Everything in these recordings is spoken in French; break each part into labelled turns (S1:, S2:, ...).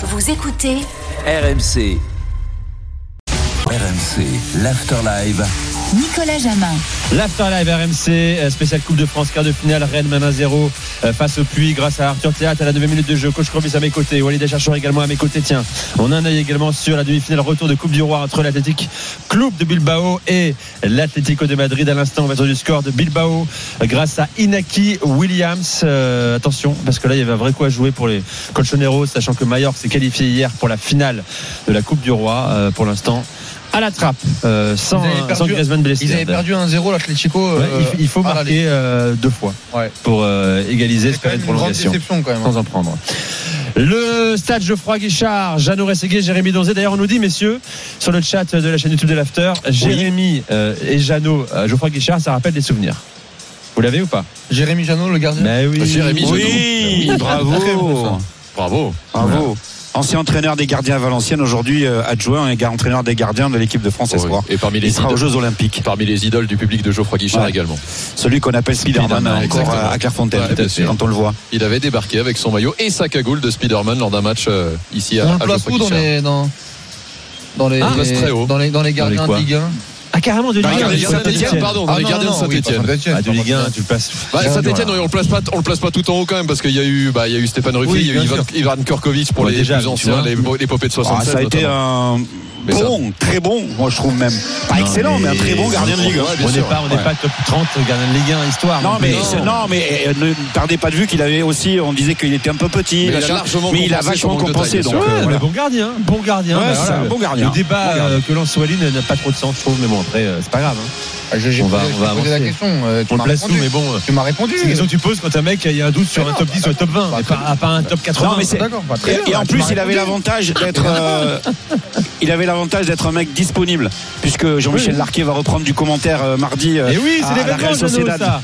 S1: Vous écoutez
S2: RMC. RMC, l'Afterlive.
S1: Nicolas Jamin.
S3: L'Afterlive RMC, euh, spécial Coupe de France, quart de finale, Rennes mène 1-0 euh, face au Puy grâce à Arthur Théâtre à la 9 minute de jeu. Coach Corbis à mes côtés, Walid Achachor également à mes côtés. Tiens, on a un œil également sur la demi-finale retour de Coupe du Roi entre l'Athletic Club de Bilbao et l'Atlético de Madrid. À l'instant, on va du score de Bilbao grâce à Inaki Williams. Euh, attention, parce que là, il y avait un vrai coup à jouer pour les colchoneros, sachant que Mallorca s'est qualifié hier pour la finale de la Coupe du Roi. Pour l'instant, à la trappe, euh, sans,
S4: Ils avaient perdu-
S3: sans Griezmann blessé.
S4: Ils avaient perdu 1-0 l'Atlético.
S3: Ouais,
S4: euh,
S3: il, il faut
S4: à
S3: marquer euh, deux fois.
S4: Ouais.
S3: pour euh, égaliser,
S4: même
S3: une
S4: grande
S3: prolongation
S4: déception quand même.
S3: sans en prendre. Le stade Geoffroy Guichard, Jeannot Rességuier, Jérémy Donzé. D'ailleurs, on nous dit, messieurs, sur le chat de la chaîne YouTube de l'After, Jérémy euh, et Jeannot, euh, Geoffroy Guichard, ça rappelle des souvenirs. Vous l'avez ou pas?
S4: Jérémy Janot, le gardien?
S3: Ben oui.
S5: Jérémy Janot.
S6: Oui, bravo.
S5: Bravo.
S6: Bravo. Ancien entraîneur des gardiens à Valenciennes, aujourd'hui euh, adjoint et entraîneur des gardiens de l'équipe de France Espoir.
S5: Et parmi les,
S6: Il sera aux
S5: idoles,
S6: Jeux Olympiques.
S5: parmi les idoles du public de Geoffroy Guichard
S6: Ouais.
S5: également.
S6: Celui qu'on appelle Spiderman
S5: Spiderman,
S6: encore
S5: exactement.
S6: à Clairefontaine,
S5: Ouais, bien sûr.
S6: quand on le voit.
S5: Il avait débarqué avec son maillot et sa cagoule de Spider-Man lors d'un match euh, ici à,
S4: On
S5: à Geoffroy
S4: dans
S5: Guichard.
S4: les dans dans les
S5: Ah, on place très haut.
S4: dans les dans les gardiens de Ligue 1.
S3: Ah, carrément, de
S5: les
S3: Ligue un,
S5: gardiens
S3: de
S5: de Saint-Étienne,
S3: Saint-Étienne.
S5: pardon, dans les
S4: non,
S5: gardiens de
S3: Ah, de Ligue 1, tu le passes.
S5: Bah,
S3: Jeannot,
S5: Saint-Etienne,
S3: là.
S5: on le place pas, on le place pas tout en haut quand même parce qu'il y a eu, bah, il y a eu Stéphane Ruffi,
S3: Oui,
S5: il y a eu Ivan, Ivan Kurkovic pour
S3: Ouais,
S5: les
S3: déjà,
S5: plus
S3: tu
S5: anciens,
S3: vois.
S5: les l'épopée de
S6: Ah,
S5: 76.
S6: ça a été
S5: notamment.
S6: un
S5: Mais ça-
S6: bon, très bon, moi je trouve même. Pas
S3: Non,
S6: excellent, mais, un très bon gardien de Ligue 1.
S5: Ouais,
S3: On n'est
S5: sûr.
S3: pas, on n'est
S6: Ouais.
S3: pas top 30 gardien de Ligue 1 histoire.
S6: Non mais, non, mais euh, ne perdez pas de vue qu'il avait aussi, on disait qu'il était un peu petit,
S5: Mais il a largement
S6: mais il a vachement compensé. Donc, euh,
S3: Ouais,
S6: voilà.
S3: bon gardien, bon gardien.
S6: Ouais,
S3: Bah,
S6: c'est
S3: voilà.
S6: un bon gardien.
S3: Le débat
S6: Bon gardien.
S3: euh, que lance n'a pas trop de sens, je trouve, mais bon, après, euh, c'est pas grave. hein.
S4: Ah,
S3: On va- on va
S4: posé la
S3: avancer.
S4: question. euh, tu
S3: On le place où, mais bon. euh,
S4: Tu m'as répondu.
S3: C'est une question que tu poses quand un mec, il y a un doute sur un top 10 ou un top 20,
S4: bah,
S3: mais pas, pas un top 80.
S6: Non, mais c'est-
S4: D'accord, bah,
S6: Et,
S4: bien,
S6: et en plus, il avait l'avantage d'être, euh, il avait l'avantage d'être un mec disponible, puisque Jean-Michel
S3: Oui.
S6: Larquet va reprendre du commentaire euh, mardi. euh,
S3: Et oui, c'est l'événement, ça.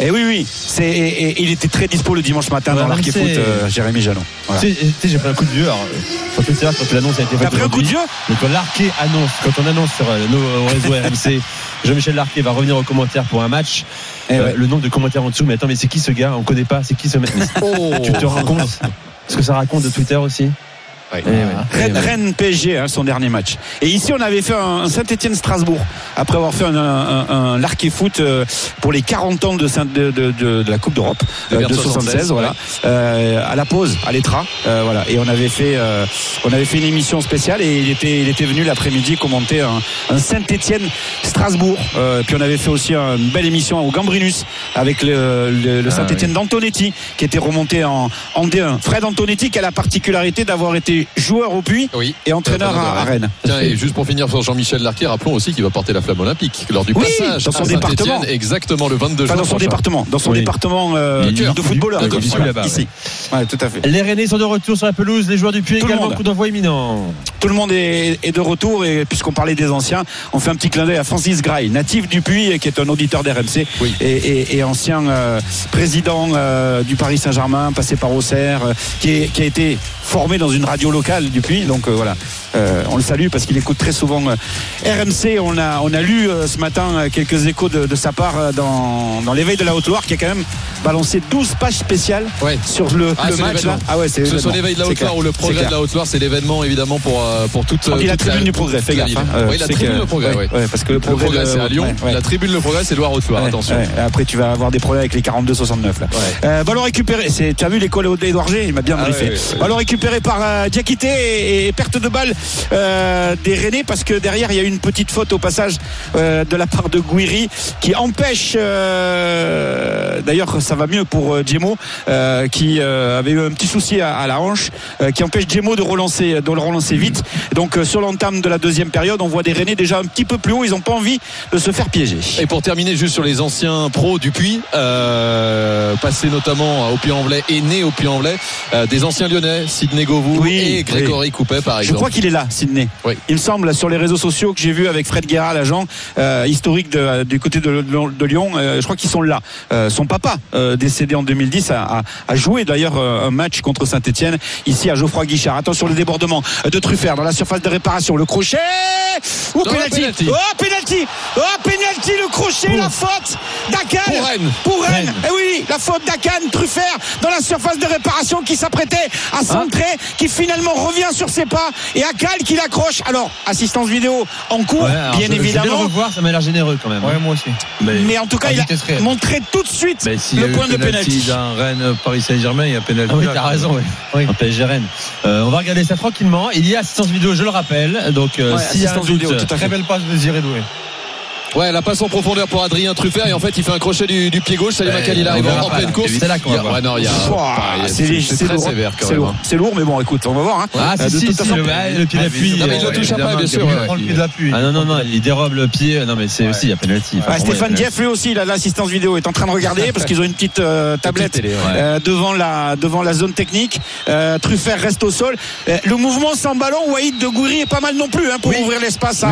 S6: Et oui, oui, c'est, et, et il était très dispo le dimanche matin
S3: Ouais,
S6: dans Foot, euh, Jérémy. Voilà.
S3: Tu sais, j'ai pris un coup de vieux. Alors, euh, sur Twitter, quand l'annonce a été faite.
S6: Pris un coup de vieux
S3: Donc, quand Larquet annonce, quand on annonce sur euh, nos réseaux RMC, Jean-Michel Larquet va revenir aux commentaires pour un match.
S6: Eh
S3: euh,
S6: ouais.
S3: Le nombre de commentaires en dessous, mais attends, mais c'est qui ce gars? On connaît pas, c'est qui ce mec? Mais
S5: Oh.
S3: Tu te rends compte? Ce que ça raconte de Twitter aussi? Eh ouais, eh
S6: Rennes. Rennes PSG, hein, son dernier match. Et ici, on avait fait un, un Saint-Etienne-Strasbourg, après avoir fait un, un, un Larquet Foot euh, pour les 40 ans de, Saint- de, de, de- de la Coupe d'Europe,
S5: De
S6: euh,
S5: Berne
S6: de 76, voilà. Euh, à la pause, à l'Etra, euh, voilà. Et on avait fait, euh, on avait fait une émission spéciale et il était, il était venu l'après-midi commenter un. Euh, puis on avait fait aussi une belle émission au Gambrinus avec le, le, le
S3: Ah,
S6: Saint-Etienne d'Antonetti qui était remonté en, en D1. Fred Antonetti qui a la particularité d'avoir été joueur au puits
S5: Oui.
S6: et entraîneur
S5: de
S6: à, à Rennes.
S5: Tiens, et juste pour finir sur Jean-Michel Larquet, rappelons aussi qu'il va porter la flamme olympique lors du
S6: Oui,
S5: passage
S6: dans son
S5: à Saint-Étienne,
S6: département.
S5: exactement le 22
S6: Enfin,
S5: juin.
S6: dans son
S5: prochain.
S6: département, dans son
S3: Oui.
S6: département euh,
S5: De
S6: footballeur,
S5: D'accord,
S6: ici,
S3: ici, là-bas,
S6: ici. Ouais, tout à fait.
S3: Les Rennais sont de retour sur la pelouse, les joueurs du
S6: le
S3: également,
S6: monde.
S3: coup d'envoi imminent.
S6: Tout le monde est, est de retour et puisqu'on parlait des anciens, on fait un petit clin d'œil à Francis Grail, natif du Puy et qui est un auditeur d'RMC
S5: Oui.
S6: et, et- et ancien euh, président euh, du Paris Saint-Germain, passé par Auxerre, euh, qui, est- qui a été formé dans une radio locale du Puy. Donc euh, voilà, Euh, on le salue parce qu'il écoute très souvent euh, RMC. On a, on a lu euh, ce matin euh, quelques échos de, de sa part euh, dans, dans l'éveil de la Haute-Loire qui a quand même balancé 12 pages spéciales
S5: Ouais.
S6: sur le,
S5: Ah,
S6: le match. Là. Ah ouais, c'est
S5: ce
S6: l'événement.
S5: l'éveil de la Haute-Loire ou le progrès de la Haute-Loire, c'est l'événement évidemment pour, euh, pour toute.
S6: Dit la tribune du progrès, fais gaffe.
S5: oui, la tribune le progrès,
S6: ouais,
S5: oui.
S6: ouais, parce que le progrès,
S5: c'est à Lyon. La tribune le progrès, c'est Loire Haute-Loire.
S6: Ouais,
S5: Attention.
S6: ouais. Après, tu vas avoir des problèmes avec les 42-69 là. Euh, ballon récupéré. Tu as vu l'école d'Edouard G Il m'a bien
S5: Ah
S6: briefé. Ballon récupéré par Diakité et perte de balle euh, des Rennais parce que derrière il y a eu une petite faute au passage euh, de la part de Gouiri qui empêche. euh, d'ailleurs, ça va mieux pour Djemo qui avait eu un petit souci à, à la hanche, qui empêche Djemo de relancer, de le relancer vite. Donc sur l'entame de la deuxième période, on voit des Rennais déjà un petit peu plus haut. Ils n'ont pas envie de se faire piéger.
S5: Et pour terminer juste sur les anciens pros du Puy, passés notamment au Puy-en-Velay et nés au Puy-en-Velay, des anciens Lyonnais, Sidney Govou
S6: Oui,
S5: et Grégory Coupet par
S6: Je
S5: exemple.
S6: crois qu'il là, Sydney.
S5: Oui.
S6: Il me semble sur les réseaux sociaux que j'ai vu avec Fred Guerra, l'agent euh, historique de- du côté de, Lyon. euh, je crois qu'ils sont là. Euh, son papa, euh, décédé en 2010, a, a- a joué d'ailleurs euh, un match contre Saint-Etienne ici à Geoffroy Guichard. Attention le débordement de Truffert dans la surface de réparation. Le crochet. Oh
S5: Dans le
S6: penalty.
S5: penalty.
S6: Oh penalty. Oh penalty. Le la faute d'Akan.
S5: Pour Rennes.
S6: Pour Rennes.
S3: Rennes.
S6: Eh oui, la faute d'Akan Truffert dans la surface de réparation qui s'apprêtait à centrer, qui finalement revient sur ses pas et Akal qui l'accroche. Alors, assistance vidéo en cours,
S3: Ouais, alors,
S6: bien
S3: je- je vais le
S6: évidemment.
S3: revoir, ça m'a l'air généreux quand même.
S4: Ouais, moi aussi.
S6: Mais en tout cas, il a
S4: réelle.
S6: montré tout de suite
S7: Mais s'il y a
S6: le
S7: eu
S6: point de pénalty.
S7: dans Rennes, Paris Saint-Germain, il y a pénalty.
S3: Ah oui, t'as raison, oui.
S4: Oui.
S3: En PSG Rennes. Euh, on va regarder ça tranquillement. Il y a assistance vidéo, je le rappelle. Donc, euh,
S6: Ouais,
S3: s'il y a un
S6: assistance
S3: doute,
S6: vidéo, tout à fait.
S4: Très belle passe de Doué.
S5: Ouais, la passe en profondeur pour Adrien Truffert et en fait il fait un crochet du, du pied gauche. Salut
S7: Ouais,
S5: Macal, il arrive en
S3: pas,
S5: pleine
S3: là.
S5: course.
S3: C'est là qu'on va voir.
S5: ouais, non, il y a-
S6: c'est
S5: très
S6: lourd.
S5: sévère quand
S6: C'est
S5: même.
S6: lourd. C'est lourd, mais bon, écoute, on va voir. hein.
S3: Ah, si,
S6: de
S3: si,
S6: toute
S3: si,
S6: façon,
S3: le, le pied d'appui.
S5: Non, mais il le
S3: euh,
S5: touche après, bien sûr.
S4: Il prend le pied de l'appui.
S3: Ah non, non, non, il dérobe le pied. Non, mais c'est aussi, il y a penalty.
S6: Stéphane Dieff, lui aussi, l'assistance vidéo, est en train de regarder parce qu'ils ont une petite euh, tablette euh, devant la devant la zone technique. Euh, Truffert reste au sol. Le mouvement sans ballon, Waïd de Gouiri est pas mal non plus hein, pour ouvrir l'espace à,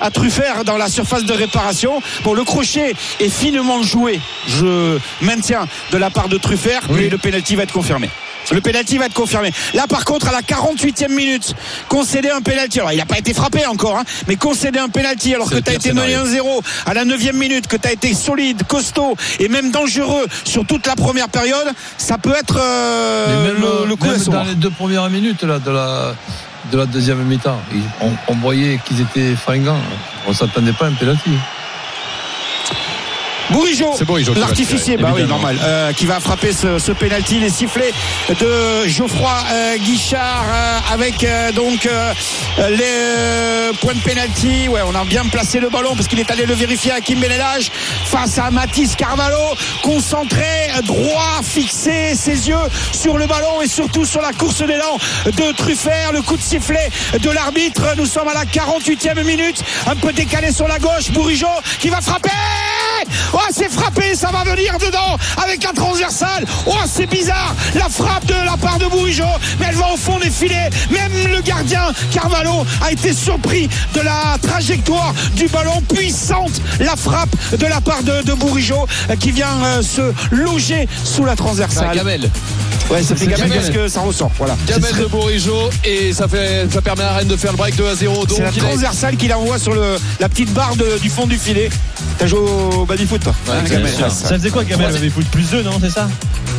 S6: à Truffert dans la surface de Bon, le crochet est finement joué. Je maintiens de la part de Truffert, mais le penalty va être confirmé. Le penalty va être confirmé. Là, par contre, à la 48e minute, concéder un penalty. Alors, il n'a pas été frappé encore, hein, mais concéder un penalty alors que tu as été mené
S5: scénario.
S6: 1-0 à la 9e minute, que tu as été solide, costaud et même dangereux sur toute la première période, ça peut être euh,
S7: même,
S6: le, le coup
S7: même
S6: à
S7: dans les deux premières minutes là, de, la, de la deuxième mi-temps, on, voyait qu'ils étaient fringants. On s'attendait pas à un penalty.
S6: Bourigeau, l'artificier, bah oui, normal, euh, qui va frapper ce, ce penalty, les sifflets de Geoffroy euh, Guichard euh, avec euh, donc euh, les euh, points de penalty. Ouais, on a bien placé le ballon parce qu'il est allé le vérifier à Kim Benelage face à Mathis Carvalho, concentré, droit, fixé, ses yeux sur le ballon et surtout sur la course d'élan de Truffert, le coup de sifflet de l'arbitre. Nous sommes à la 48e minute, un peu décalé sur la gauche, Bourigeau qui va frapper. Oh, c'est frappé, ça va venir dedans avec la transversale. Oh, c'est bizarre, la frappe de la part de Bourigeau, mais elle va au fond des filets. Même le gardien Carvalho a été surpris de la trajectoire du ballon puissante, la frappe de la part de, de Bourigeau euh, qui vient euh, se loger sous la transversale.
S5: Gamel.
S6: Ouais, ça fait
S5: Gamel.
S6: parce que ça ressort. Voilà.
S5: Gamel de Bourigeau et ça fait ça permet à Rennes de faire le break 2 à 0 donc
S6: C'est la transversale qu'il envoie sur le, la petite barre de- du fond du filet. T'as joué au Hein,
S5: exactement.
S6: Gamel
S3: Ça, faisait quoi, Gamel avait foot Plus 2, non C'est ça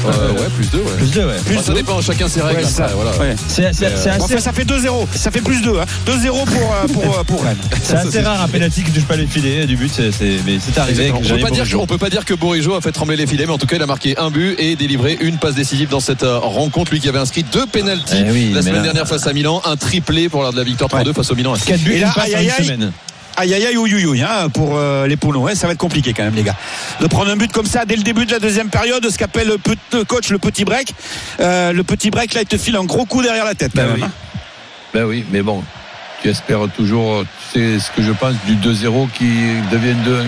S5: Euh, ouais plus 2 ouais.
S3: Plus 2, ouais.
S5: Enfin, ça dépend chacun ses règles
S6: Ouais, c'est
S5: après,
S6: ça.
S5: voilà.
S6: Ouais.
S3: C'est c'est- c'est
S6: Bon,
S3: assez,
S6: enfin, ça fait 2-0. Ça fait plus 2. Hein. 2-0 pour, euh, pour, euh, pour Rennes.
S3: c'est assez rare un penalty qui touche pas les filets du but, c'est- mais c'est arrivé.
S5: On peut, pas dire, on peut pas dire que Bourigeau a fait trembler les filets, mais en tout cas, il a marqué un but et délivré une passe décisive dans cette euh, rencontre. Lui qui avait inscrit deux pénalties
S3: Eh oui,
S5: la semaine
S3: là-
S5: dernière face à Milan, un triplé pour l'heure de la victoire 3-2 face au Milan.
S3: 4 buts,
S6: Et là,
S3: une passe
S6: aïe,
S3: en
S6: aïe,
S3: une
S6: aïe.
S3: semaine.
S6: Aïe aïe aïe ouïe, hein, pour euh, les Ponos. Ouais, ça va être compliqué quand même, les gars. De prendre un but comme ça dès le début de la deuxième période, ce qu'appelle le, coach le petit break. Euh, le petit break, là, il te file un gros coup derrière la tête. quand
S7: Ben
S6: même,
S7: oui.
S6: hein.
S7: Ben oui, mais bon, tu espères toujours, c'est ce que je pense, du 2-0 qui devienne 2-1.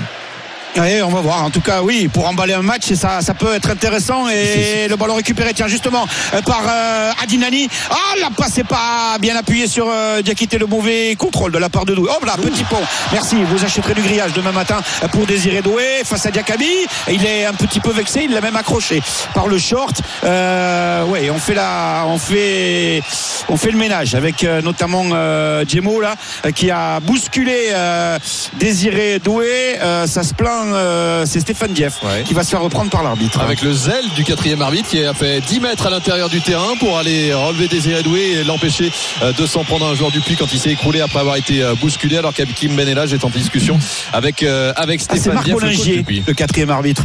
S6: On va voir. En tout cas, oui, pour emballer un match, et ça, ça peut être intéressant. Et le ballon récupéré, tiens, justement, euh, par euh, Adinani. Ah, la passe n'est pas bien appuyée sur euh, Diakité, le mauvais contrôle de la part de Doué. Oh là, petit pont. Merci. Vous achèterez du grillage demain matin pour Désiré Doué face à Diakabi. Il est un petit peu vexé. Il l'a même accroché par le short. Euh, ouais, on fait la, on fait, on fait le ménage avec euh, notamment euh, Djemo là, qui a bousculé euh, Désiré Doué. Euh, ça se plaint. Euh, c'est Stéphane Dieff
S5: Ouais.
S6: qui va se faire reprendre par l'arbitre.
S5: Avec le zèle du quatrième arbitre qui a fait 10 mètres à l'intérieur du terrain pour aller relever Désiré Doué et l'empêcher euh, de s'en prendre à un joueur du puits quand il s'est écroulé après avoir été euh, bousculé alors qu'Akim Benelage est en discussion avec, euh, avec
S6: Ah,
S5: Stéphane
S6: Marc
S5: Dieff, le
S6: quatrième arbitre.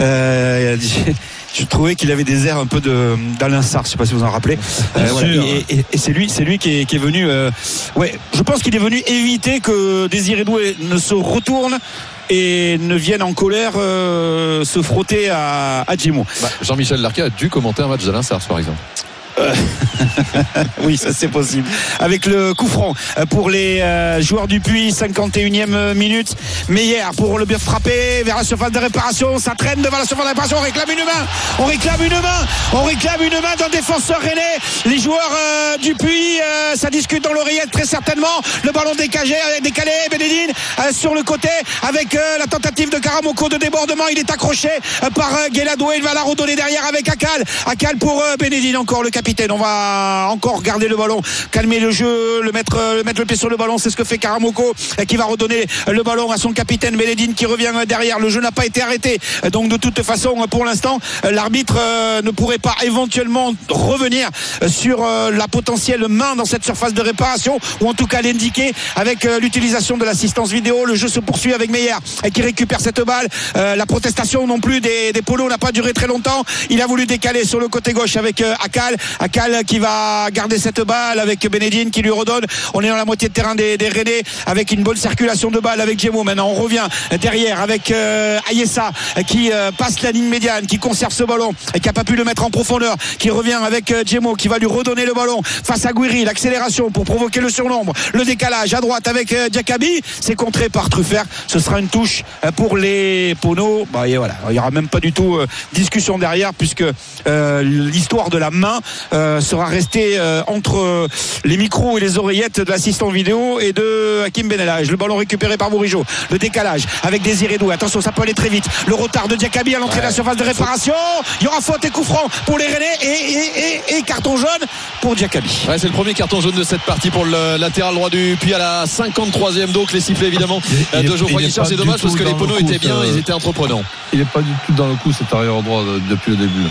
S6: Euh, je trouvais qu'il avait des airs un peu de d'Alain Sarr, je sais pas si vous en rappelez. Euh, voilà. Et, et- et c'est lui, c'est lui qui est, qui est venu. euh, ouais, je pense qu'il est venu éviter que Désiré Doué ne se retourne et ne vienne en colère euh, se frotter à, à.
S5: Bah, Jean-Michel Larquet a dû commenter un match d'Alain Sars par exemple.
S6: Euh, oui, ça c'est possible. Avec le coup franc euh, pour les euh, joueurs du Puy, 51e minute. Meyer pour le bien frappé vers la surface de réparation. Ça traîne devant la surface de réparation. On réclame une main. On réclame une main. On réclame une main d'un défenseur rennais. Les joueurs euh, du Puy, euh, ça discute dans l'oreillette très certainement. Le ballon décalé, décalé. Bénédine euh, sur le côté avec euh, la tentative de Karamoko de débordement. Il est accroché euh, par euh, Guéladoué. Il va la redonner derrière avec Akal. Akal pour euh, Bénédine encore le capitaine. On va encore garder le ballon, calmer le jeu, le mettre, euh, le le pied sur le ballon. C'est ce que fait Karamoko euh, qui va redonner le ballon à son capitaine Bénédine qui revient euh, derrière. Le jeu n'a pas été arrêté. Donc de toute façon, pour l'instant, l'arbitre ne pourrait pas éventuellement revenir sur la potentielle main dans cette surface de réparation ou en tout cas l'indiquer avec l'utilisation de l'assistance vidéo. Le jeu se poursuit avec Meyer qui récupère cette balle. La protestation non plus des, polos n'a pas duré très longtemps. Il a voulu décaler sur le côté gauche avec Akal. Akal qui va garder cette balle avec Benedine qui lui redonne. On est dans la moitié de terrain des, des avec une bonne circulation de balle avec Djemo. Maintenant on revient derrière avec euh, Ayessa qui euh, passe la ligne médiane, qui conserve ce ballon et qui a pas pu le mettre en profondeur, qui revient avec euh, qui va lui redonner le ballon face à Guiri. L'accélération pour provoquer le surnombre. Le décalage à droite avec euh, Diakabi. C'est contré par Truffert. Ce sera une touche euh, pour les Pono. Bah, et voilà. Il y aura même pas du tout discussion derrière puisque l'histoire de la main euh, sera restée euh, entre euh, les micros et les oreillettes de l'assistant vidéo et de Hakim Benelage. Le ballon récupéré par Bourigeau. Le décalage avec Désiré Doué. Attention, ça peut aller très vite. Le retard de Diakabi à l'entrée de la surface de réparation. Il y aura faute et coup franc pour les Rennais et, et, et, et carton jaune pour Diakabi.
S5: Ouais, c'est le premier carton jaune de cette partie pour le latéral droit du Puy à la 53e. Donc les sifflets évidemment
S7: Il est-
S5: de Geoffroy Guichard. C'est dommage parce que les poneaux
S7: coup,
S5: étaient bien, ils étaient entreprenants.
S7: Il n'est pas du tout dans le coup cet arrière droit de- depuis le début.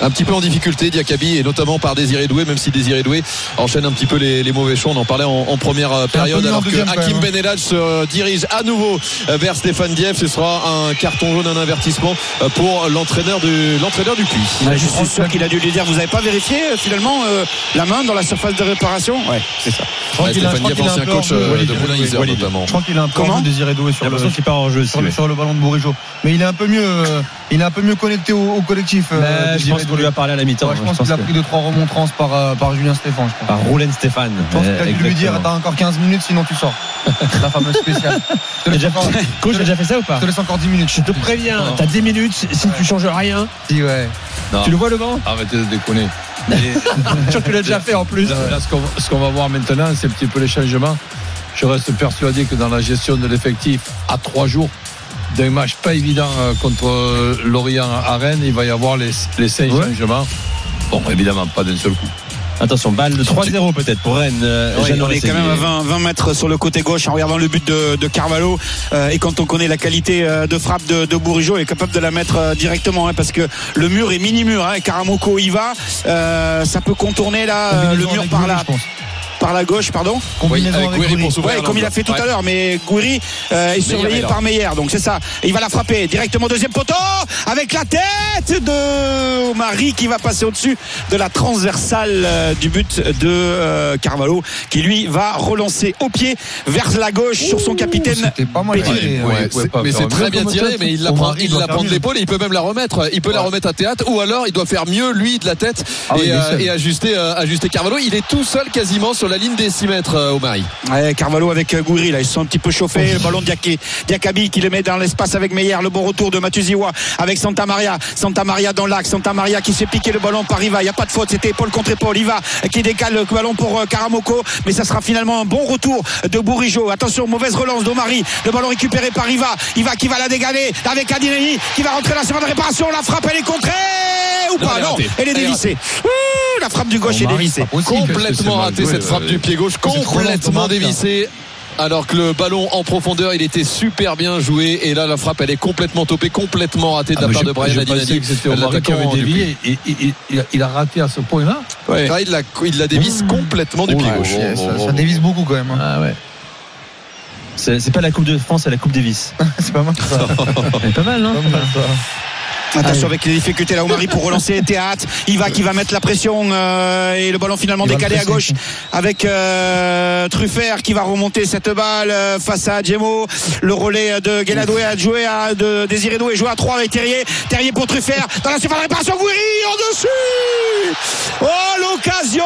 S5: Un petit peu en difficulté, Diakabi, et notamment par Désiré Doué, même si Désiré Doué enchaîne un petit peu les, les mauvais choix. On en parlait en, en première euh, période, alors que Hakim
S4: hein.
S5: Benelage se euh, dirige à nouveau euh, vers Stéphane Dieff. Ce sera un carton jaune, un avertissement pour l'entraîneur du, l'entraîneur du Puy.
S6: je suis sûr qu'il a dû lui dire vous n'avez pas vérifié finalement euh, la main dans la surface de réparation? Ouais, c'est ça.
S4: Je crois
S5: Ouais,
S4: qu'il a-
S5: Stéphane Dieff,
S4: un
S5: ancien
S4: peu
S5: coach
S4: hors jeu.
S3: Walid,
S5: de Moulin-Isère
S3: Walid.
S5: notamment.
S4: Je crois qu'il a un peu
S6: Comment
S4: désiré doué sur le,
S3: l'impression qu'il part en jeu.
S4: sur,
S3: si,
S4: le,
S3: ouais.
S4: sur le ballon de Bourigeau. Mais il est un peu mieux, euh, il est un peu mieux connecté au, au collectif. euh,
S3: Mais je pense qu'on lui a parlé à la mi-temps.
S4: Ouais, je
S3: hein,
S4: pense qu'il a
S3: que-
S4: pris deux trois remontrances par, euh, par Julien Stéphane. Je pense.
S3: Par Roulène Stéphane.
S4: Je pense qu'il a dû lui dire t'as encore 15 minutes sinon tu sors. La fameuse spéciale. Laisse
S3: Déjà-
S4: encore-
S3: déjà fait ça ou pas
S4: je te laisse encore 10 minutes.
S3: Je te préviens, t'as 10 minutes, si tu changes rien,
S4: Si, ouais.
S7: Non.
S3: tu le vois le banc
S7: Arrêtez de déconner.
S3: Je que tu l'as déjà fait en plus.
S7: Là, là, ce qu'on ce qu'on va voir maintenant, c'est un petit peu les changements. Je reste persuadé que dans la gestion de l'effectif, à trois jours d'un match pas évident euh, contre euh, Lorient à Rennes, il va y avoir les, les cinq
S3: Ouais.
S7: changements. Bon, évidemment, pas d'un seul coup.
S3: Attention, balle de 3-0 peut-être pour Rennes. euh,
S6: Oui, on est quand même à 20, 20 mètres sur le côté gauche en regardant le but de, de Carvalho Euh, et quand on connaît la qualité de frappe de, de Bourigeau, il est capable de la mettre directement hein, parce que le mur est mini mur. Hein, Karamoko y va, Euh, ça peut contourner là euh, le mur par
S4: pense.
S6: Par la gauche, pardon.
S4: Combinaison
S5: avec
S4: avec
S5: Gouiri
S4: Gouiri.
S5: pour s'ouvrir
S6: Ouais, comme il a
S5: l'angle.
S6: fait tout
S5: Ouais.
S6: à l'heure, mais Gouiri euh, est surveillé par Meyer, donc c'est ça. Et il va la frapper directement deuxième poteau avec la tête de Marie qui va passer au-dessus de la transversale euh, du but de euh, Carvalho, qui lui va relancer au pied vers la gauche sur son capitaine.
S4: C'était pas mal tiré.
S7: Ouais, pas
S5: mais c'est très bien tiré, mais il la prend,
S4: il
S5: la prend de l'épaule, et il peut même la remettre. Il peut la remettre à théâtre, ou alors il doit faire mieux lui de la tête
S7: Ah
S5: et, euh, ajuster, euh, ajuster Carvalho. Il est tout seul quasiment sur la ligne des 6 mètres, euh, Omari.
S6: Ouais, Carvalho avec euh, Gouiri, là, ils se sont un petit peu chauffés. Le ballon de Diaké- Diakabi qui le met dans l'espace avec Meyer. Le bon retour de Matuziwa avec Santa Maria. Santa Maria dans l'axe. Santa Maria qui s'est piqué le ballon par Iva. Il n'y a pas de faute. C'était épaule contre épaule. Iva qui décale le ballon pour euh, Karamoko. Mais ça sera finalement un bon retour de Bourigeau. Attention, mauvaise relance d'Omari. Le ballon récupéré par Iva. Iva qui va la dégaler avec Adinani qui va rentrer dans la seconde de réparation. La frappe, elle est contrée ou pas?
S5: elle est
S6: Non,
S5: ratée.
S6: elle est dévissée. La frappe du gauche est dévissée.
S5: Complètement
S7: mal
S5: raté
S7: joué,
S5: cette
S7: ouais,
S5: frappe du pied gauche, complètement dévissée. Alors que le ballon en profondeur, il était super bien joué. Et là, la frappe, elle est complètement topée, complètement ratée de la
S7: Ah, mais
S5: part de Brian Adinani.
S7: il, a, il a raté à ce point-là.
S6: Ouais.
S5: Ah, il la, il la dévisse complètement du
S7: Oh
S5: pied gauche.
S7: oh, oh,
S4: ça, ça dévisse beaucoup quand même. hein.
S3: Ah ouais. C'est c'est pas la Coupe de France, c'est la Coupe Davis.
S4: C'est pas mal ça.
S3: C'est pas mal, non
S4: Pas mal, ça.
S6: Attention avec les difficultés là Marie pour relancer Théâtre. Il va qui va mettre la pression euh, et le ballon finalement
S4: Il
S6: décalé à gauche avec euh, Truffert qui va remonter cette balle euh, face à Djemo. Le relais de Guéladoué a joué à de Désiré Doué joué à 3 avec Terrier. Terrier pour Truffert dans la surface de réparation. Gouiri en dessus. Oh l'occasion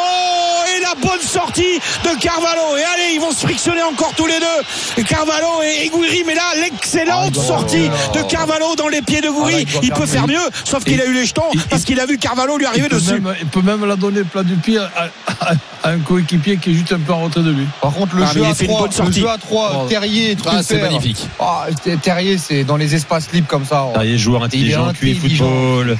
S6: et la bonne sortie de Carvalho. Et allez ils vont se frictionner encore tous les deux. Carvalho et, Gouiri mais là l'excellente
S7: Ah,
S6: sortie de Carvalho dans les pieds de
S7: Ah,
S6: Gouiri.
S7: il
S6: peut faire
S7: mieux.
S6: mieux sauf qu'il a eu les jetons
S7: il-
S6: parce qu'il a vu Carvalho lui arriver dessus.
S7: même, il peut même la donner plat du pied à, à- à un coéquipier qui est juste un peu en retrait de lui.
S4: Par contre, le
S6: Ah,
S4: jeu à
S6: fait une
S4: 3,
S6: bonne
S4: le jeu à 3,
S7: Oh.
S4: Terrier,
S5: Ah, c'est magnifique.
S4: Ah, Terrier, c'est dans les espaces libres comme ça.
S3: Terrier, joueur intelligent, QI
S4: intelligent.
S3: football,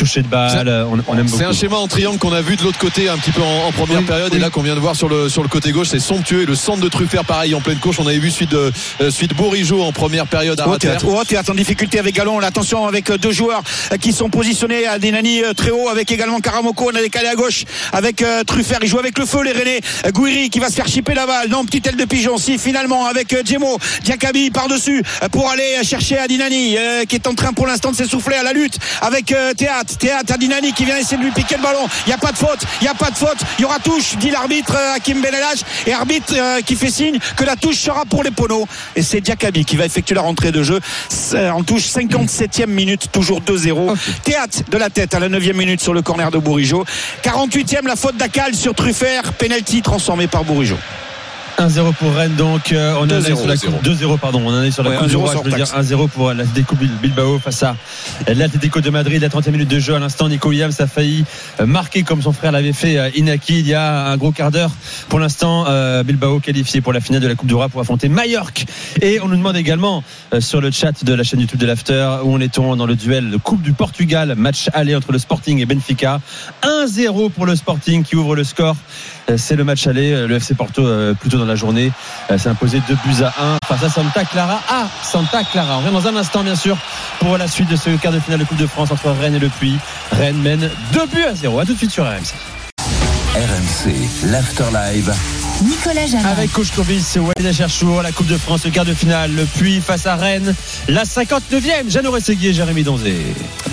S3: toucher de balle, on, on aime beaucoup.
S5: C'est un schéma en triangle qu'on a vu de l'autre côté un petit peu en, en première
S4: Oui,
S5: période
S4: oui.
S5: et là qu'on vient de voir sur le sur le côté gauche c'est somptueux et le centre de Truffert pareil en pleine course on avait vu suite de euh, suite Bourigeau en première période à
S6: Oh, oh, en difficulté avec Gallon. Attention avec euh, deux joueurs euh, qui sont positionnés à euh, très haut avec également Karamoko. On a décalé à gauche avec euh, Truffert. Il joue avec le feu les Rennais. Gouiri qui va se faire chipper la balle. Non, petite aile de pigeon. Si finalement avec Djemo, Diakabi par-dessus pour aller chercher Adinani euh, qui est en train pour l'instant de s'essouffler à la lutte avec euh, Théâtre. Théâtre Adinani qui vient essayer de lui piquer le ballon. Il n'y a pas de faute. Il n'y a pas de faute. Il y aura touche, dit l'arbitre euh, Hakim Benelage. Et arbitre euh, qui fait signe que la touche sera pour les poneaux. Et c'est Diakabi qui va effectuer la rentrée de jeu. C'est En touche 57e minute, toujours 2-0. Théâtre de la tête à la 9e minute sur le corner de Bourigeau. 48e, la faute d'Acal sur Truffert. Penalty transformé par Bourigeau.
S3: 1-0 pour Rennes donc euh, on en est
S5: 2-0,
S3: sur la coupe 2-0 pardon on en est sur la
S6: Ouais,
S3: coupe du
S6: 1-0
S3: roi je veux dire
S6: taxe.
S3: 1-0 pour l'Atlético Bilbao face à l'Atlético de Madrid. La 30e minute de jeu à l'instant Nico Williams a failli euh, marquer comme son frère l'avait fait euh, Inaki il y a un gros quart d'heure. Pour l'instant euh, Bilbao qualifié pour la finale de la coupe du roi pour affronter Mallorca et on nous demande également euh, sur le chat de la chaîne YouTube de l'After où on est-on dans le duel de Coupe du Portugal match aller entre le Sporting et Benfica. 1-0 pour le Sporting qui ouvre le score c'est le match aller Euh, le FC Porto euh, plutôt dans la journée euh, s'est imposé 2 buts à 1 face à Santa Clara à Santa Clara. On revient dans un instant bien sûr pour la suite de ce quart de finale de Coupe de France entre Rennes et le Puy. Rennes mène 2 buts à 0. A tout de suite sur RMC.
S2: RMC, l'Afterlive.
S1: Nicolas Jamin.
S3: Avec Coach Courbis, Walid Acharchour, la Coupe de France, le quart de finale, le Puy face à Rennes, la 59e, Jeannot Rességui et Jérémy Donzé.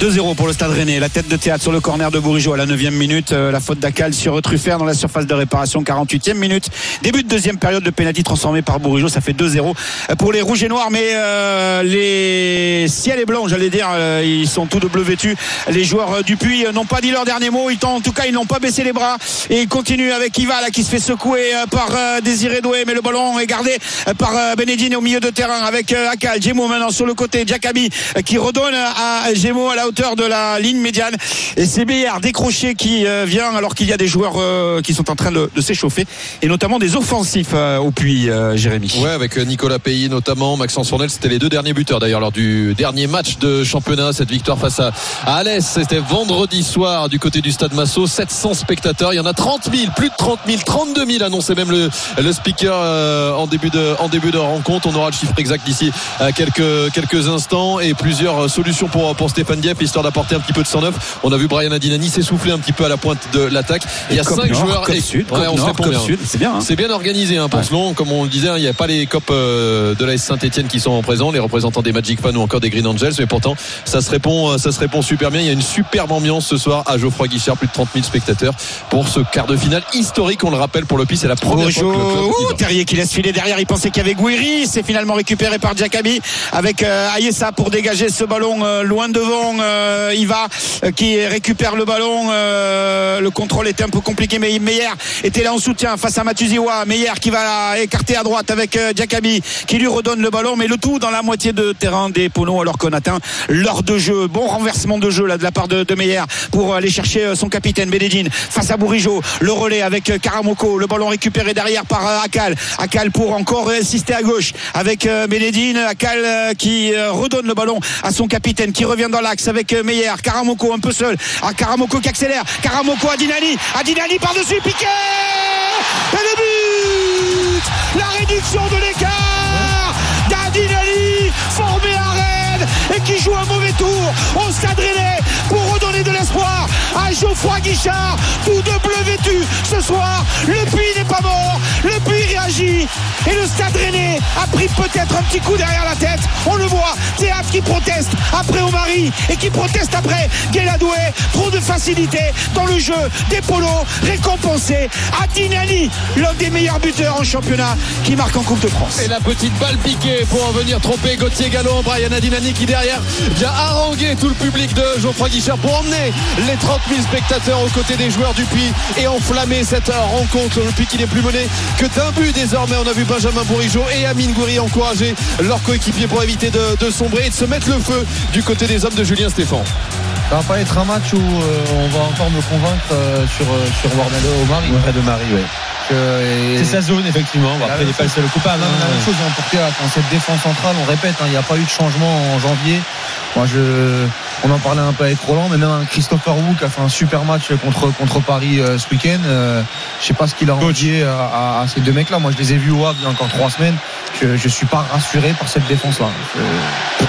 S6: 2-0 pour le Stade Rennais. La tête de théâtre sur le corner de Bourigeau à la 9e minute. Euh, La faute d'Acal sur Truffert dans la surface de réparation. 48e minute. Début de deuxième période de pénalty transformé par Bourigeau. Ça fait 2-0 pour les Rouges et Noirs. Mais euh, les ciels et blancs, j'allais dire, euh, ils sont tout de bleu vêtus. Les joueurs euh, du Puy euh, n'ont pas dit leur dernier mot. Ils en tout cas, ils n'ont pas baissé les bras. Et ils continuent avec Iva là, qui se fait secouer euh, par euh, Désiré Doué. Mais le ballon est gardé euh, par euh, Benedine au milieu de terrain avec Akal. Gemo maintenant sur le côté. Jakabi euh, qui redonne à Gemo à la hauteur de la ligne médiane. Et c'est Béard décroché qui vient alors qu'il y a des joueurs qui sont en train de, s'échauffer. Et notamment des offensifs au puits, Jérémy.
S5: Ouais, avec Nicolas Pays notamment, Maxence Fournel, c'était les deux derniers buteurs d'ailleurs lors du dernier match de championnat. Cette victoire face à, Alès, c'était vendredi soir du côté du stade Massot. 700 spectateurs, il y en a 30 000, plus de 30 000, 32 000 annonçait même le, le speaker euh, en début de en début de rencontre. On aura le chiffre exact d'ici à quelques quelques instants et plusieurs solutions pour pour Stéphane Dieppe histoire d'apporter un petit peu de 109. On a vu Brian Adinani s'essouffler un petit peu à la pointe de l'attaque. Il y a
S6: Côte
S5: cinq
S6: Nord,
S5: joueurs
S6: Côte
S5: et
S6: Sud,
S5: Ouais, on
S6: Nord,
S5: bien.
S6: Sud, c'est bien. hein.
S5: C'est bien organisé hein, pour Selon, comme on le disait, il n'y a pas les copes euh, de la Saint-Etienne qui sont présents, les représentants des Magic Fans ou encore des Green Angels, mais pourtant ça se répond, euh, ça se répond super bien. Il y a une superbe ambiance ce soir à Geoffroy Guichard, plus de 30 000 spectateurs pour ce quart de finale historique. On le rappelle pour le c'est la première
S6: ouh,
S5: va.
S6: Terrier qui laisse filer derrière, il pensait qu'il y avait Gouiri, c'est finalement récupéré par Diakabi avec euh, Ayessa pour dégager ce ballon euh, loin devant euh, Iva euh, qui récupère le ballon euh, le contrôle était un peu compliqué mais Meyer était là en soutien face à Matuziwa. Meyer qui va écarter à droite avec Diakabi qui lui redonne le ballon mais le tout dans la moitié de terrain des Pono alors qu'on atteint l'heure de jeu. Bon renversement de jeu là de la part de, de Meyer pour aller chercher son capitaine Bédédine face à Bourigeau. Le relais avec Karamoko. Le ballon récupéré derrière par euh, Akal. Akal pour encore insister à gauche avec euh, Bédédine Akal euh, qui euh, redonne le ballon à son capitaine qui revient dans l'axe avec euh, Meyer. Karamoko un peu seul. À Karamoko qui accélère. Karamoko à Dinani à Dinani par-dessus. Piqué et le but la réduction de l'écart d'Adinali formé à Rennes et qui joue un mauvais tour au Stade Rennais à Geoffroy Guichard tout de bleu vêtu ce soir le puits n'est pas mort le puits réagit. Et le stade rennais a pris peut-être un petit coup derrière la tête. On le voit. Théâtre qui proteste après Omari et qui proteste après Guéladoué. Trop de facilité dans le jeu des polos récompensé. Adinani, l'un des meilleurs buteurs en championnat qui marque en Coupe de France.
S5: Et la petite balle piquée pour venir tromper Gauthier Gallon, Brian Adinani qui derrière vient haranguer tout le public de Geoffroy Guichard pour emmener les 30 000 spectateurs aux côtés des joueurs du Puy et enflammer cette rencontre. Le Puy qui n'est plus mené que d'un but désormais. On a vu Benjamin Bourigeau et Amine Goury encourager leurs coéquipiers pour éviter de, de sombrer et de se mettre le feu du côté des hommes de Julien Stéphane.
S4: Ça va pas être un match où euh, on va encore me convaincre euh, sur, euh, sur.
S3: Près de Marie, ouais.
S4: Et-
S3: C'est sa zone, effectivement. Après, il n'est pas le seul coupable.
S4: Mais la
S3: hein.
S4: même chose en Portugal, dans cette défense centrale, on répète, hein, il n'y a pas eu de changement en janvier. Moi, je, on en parlait un peu avec Roland, mais même Christopher Wu qui a fait un super match contre, contre Paris euh, ce week-end. Euh, je sais pas ce qu'il a envié à, à- à ces deux mecs-là. Moi, je les ai vus au Havre il y a encore trois semaines. Je, je suis pas rassuré par cette défense-là. Je-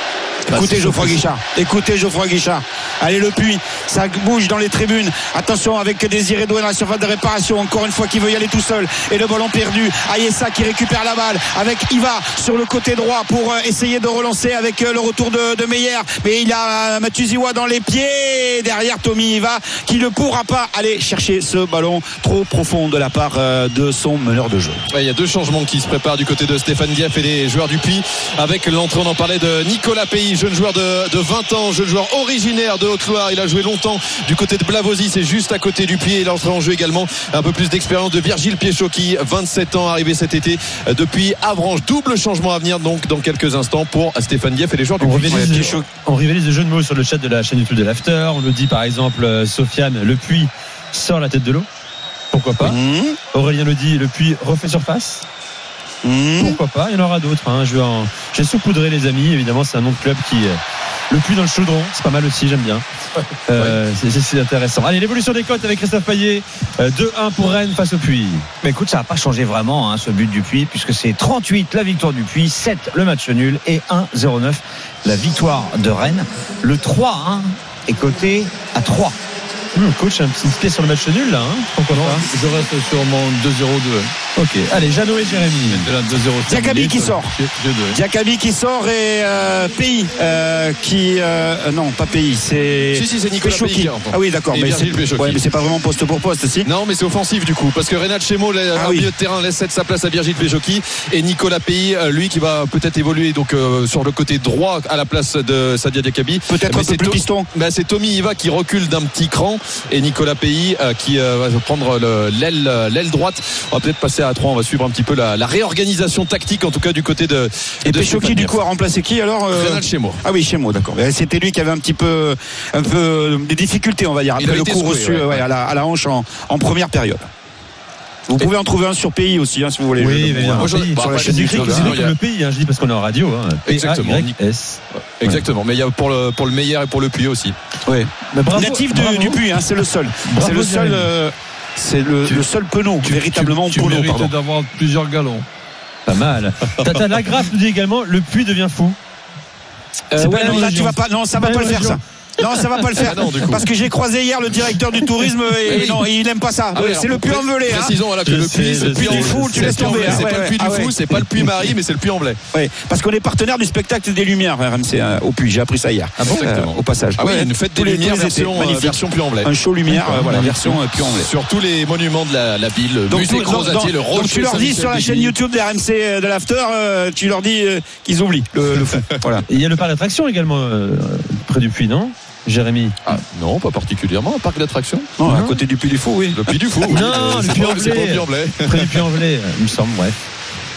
S6: Écoutez
S3: c'est
S6: Geoffroy Guichard. Écoutez Geoffroy Guichard. Allez le puits. Ça bouge dans les tribunes. Attention avec Désiré Doué dans la surface de réparation. Encore une fois qui veut y aller tout seul. Et le ballon perdu. Ayessa qui récupère la balle avec Iva sur le côté droit pour euh, essayer de relancer avec euh, le retour de, de Meyer. Mais il a euh, Matuziwa dans les pieds. Derrière Tommy Iva qui ne pourra pas aller chercher ce ballon trop profond de la part de son meneur de jeu.
S5: Ouais, il y a deux changements qui se préparent du côté de Stéphane Dieff et des joueurs du Puy avec l'entrée, on en parlait de Nicolas Pays, jeune joueur de, de 20 ans, jeune joueur originaire de Haute-Loire. Il a joué longtemps du côté de Blavozy, c'est juste à côté du Puy. Et il entre en jeu également un peu plus d'expérience de Virgile Piéchot qui, 27 ans, arrivé cet été euh, depuis Avranches. Double changement à venir donc dans quelques instants pour Stéphane Dieff et les joueurs du
S3: On
S5: Puy.
S3: rivalise,
S6: Ouais, Pichot.
S3: on rivalise de jeux de mots sur le chat de la chaîne YouTube de l'After. On nous dit par exemple, euh, Sofiane, le puits sort la tête de l'eau. Pourquoi pas?
S6: Mmh,
S3: Aurélien le dit, le puits refait surface.
S6: Mmh.
S3: Pourquoi pas Il y en aura d'autres. hein. Je vais en- J'ai saupoudré les amis. Évidemment, c'est un nom de club qui. euh, Le puits dans le chaudron, c'est pas mal aussi, j'aime bien. Euh, c'est- intéressant. Allez, l'évolution des cotes avec Christophe Payet. Euh, 2-1 pour Rennes face au puits.
S8: Mais écoute, ça n'a pas changé vraiment hein, ce but du Puy, puisque c'est 38 la victoire du Puy, 7 le match nul et 1-0-9 la victoire de Rennes. Le 3-1 est coté à 3.
S3: Hum, coach, un petit pied sur le match nul là. hein Pourquoi
S7: Non,
S3: pas
S7: je reste sur mon 2-0-2.
S3: Ok. Allez, Jeannot et Jérémy.
S7: Maintenant 2-0.
S6: Diakabi qui sort. Diakabi qui sort et euh, Pays euh, qui euh, non pas Pays c'est
S5: Si, si, c'est Nicolas. Pays
S6: ah oui d'accord mais c'est ouais, pas vraiment poste pour poste si
S5: Non, mais c'est offensif du coup, parce que Renat Chemo, le
S6: Ah oui.
S5: milieu de terrain, laisse sa place à Virgile Péjoki et Nicolas Pays, euh, lui qui va peut-être évoluer donc euh, sur le côté droit à la place de Sadia Diakabi.
S6: peut-être
S5: Mais
S6: un peu
S5: c'est
S6: plus
S5: To-
S6: piston
S5: Bah, c'est Tommy Iva qui recule d'un petit cran et Nicolas Pays euh, qui euh, va prendre le- l'aile droite. On va peut-être passer à 3 on va suivre un petit peu la, la réorganisation tactique en tout cas du côté de
S6: et
S5: de
S6: Péchoki du coup a remplacé qui alors euh,
S5: Renat Chemo.
S6: ah oui chez moi d'accord Mais c'était lui qui avait un petit peu un peu des difficultés on va dire après le coup reçu
S5: ouais.
S6: ouais, à, la, à la hanche en, en première période vous pouvez en trouver un sur Pays aussi hein, si vous voulez
S3: Oui.
S5: Moi, je-
S3: Pays.
S5: bah,
S3: Sur la
S5: après,
S3: chaîne
S5: y
S3: écrit
S5: a-
S3: le pays, hein, je dis parce qu'on est en radio. Hein.
S5: Exactement.
S3: P-A-Y-S.
S5: Exactement, mais il y a pour le, pour le meilleur et pour le puits aussi.
S3: bravo,
S6: natif
S3: bravo.
S6: du Puy hein, c'est le seul c'est le seul euh, c'est le,
S7: Tu-
S6: le seul penaud
S7: Tu-
S6: véritablement
S7: tu, tu
S6: penaud
S7: mérites
S6: pardon
S7: d'avoir plusieurs galons.
S3: Pas mal. Tata Lagrasse nous dit également le puits devient fou.
S6: Euh, ouais, non, là, tu vas pas, non, ça va
S3: pas
S6: le faire, ça. Non, ça va pas le faire.
S5: Ah non, du coup.
S6: Parce que j'ai croisé hier le directeur du tourisme et
S5: oui.
S6: non, il aime pas ça.
S5: Ah ouais,
S6: c'est le puits en velay. Hein.
S5: Précisons voilà, que
S3: Je
S5: le puits, le puits
S3: je
S5: fou, tu laisses
S6: C'est
S5: tomber.
S6: le
S5: C'est
S6: puits
S5: pas le puits du fou, c'est pas le puits Marie, mais c'est le puits en velay.
S6: Ouais, parce qu'on est partenaire du spectacle des Lumières RMC euh, au puits. J'ai appris ça hier.
S5: Ah bon Exactement.
S6: au passage.
S5: Ah oui, une fête
S6: tous
S5: des
S6: les-
S5: lumières version, euh, version puits en velay.
S6: Un show lumière, euh, voilà, version euh, puits en velay.
S5: Sur tous les monuments de la, ville,
S6: Donc,
S5: musée Crozatier, le
S6: donc tu leur dis sur la chaîne YouTube des RMC euh, de l'After, euh, tu leur dis euh, qu'ils oublient le, fond. Voilà.
S3: Il y a le parc d'attraction également euh, près du puits, non? Jérémy
S5: Ah, non, pas particulièrement, un parc d'attraction.
S6: Non, à côté du puits du fou, oui.
S5: Le puits du fou.
S3: Non, le
S5: pas-
S3: en velay. Près du puits en velay, il me semble, bref.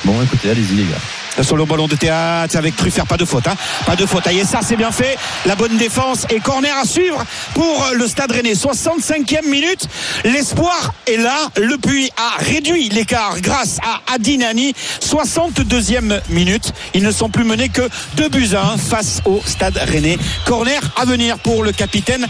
S3: Bon, écoutez, allez-y les gars.
S6: Sur le ballon de théâtre avec Truffert, pas de faute. Hein. Pas de faute. Et ça, c'est bien fait. La bonne défense et corner à suivre pour le Stade Rennais. 65e minute. L'espoir est là. Le Puy a réduit l'écart grâce à Adinani. 62e minute. Ils ne sont plus menés que 2 buts à 1 face au Stade Rennais. Corner à venir pour le capitaine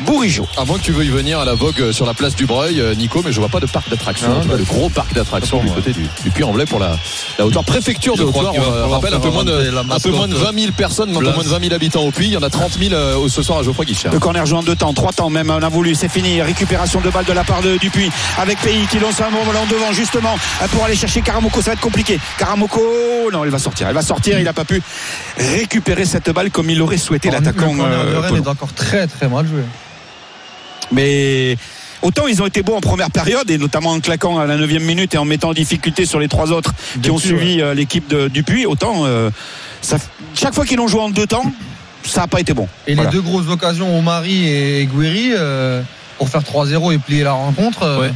S6: Bourigeau.
S5: Avant que tu veuilles venir à la Vogue euh, sur la place du Breuil, euh, Nico, mais je vois pas de parc d'attractions.
S3: Bah,
S5: de gros parc d'attractions
S3: pas
S5: du côté du, du Puy-en-Velay pour la, la hauteur préfecture de Haute-Loire. On euh, rappelle un peu, moins de,
S7: inventer la
S5: un peu
S7: mascotte,
S5: moins de 20 000 personnes, un peu moins de 20 000 habitants au Puy. Il y en a 30 000 euh, ce soir à Geoffroy Guichard.
S6: Le corner joue en deux temps, trois temps même, on a voulu, c'est fini. Récupération de balle de la part de Dupuis avec Pays qui lance un bon ballon devant justement pour aller chercher Karamoko. Ça va être compliqué. Karamoko, non, il va sortir. Il va sortir. Il n'a pas pu récupérer cette balle comme il l'aurait souhaité l'attaquant.
S4: Le corner de
S6: euh,
S4: Rennes
S6: Polo.
S4: est encore très très mal joué.
S6: Mais autant ils ont été bons en première période et notamment en claquant à la 9 minute et en mettant en difficulté sur les trois autres qui ont suivi euh, l'équipe de Dupuis, autant euh, ça, chaque fois qu'ils l'ont joué en deux temps, ça n'a pas été bon.
S4: Et
S6: Voilà.
S4: les deux grosses occasions, Omari et Guiri, euh, pour faire 3-0 et plier la rencontre. euh,
S6: Ouais.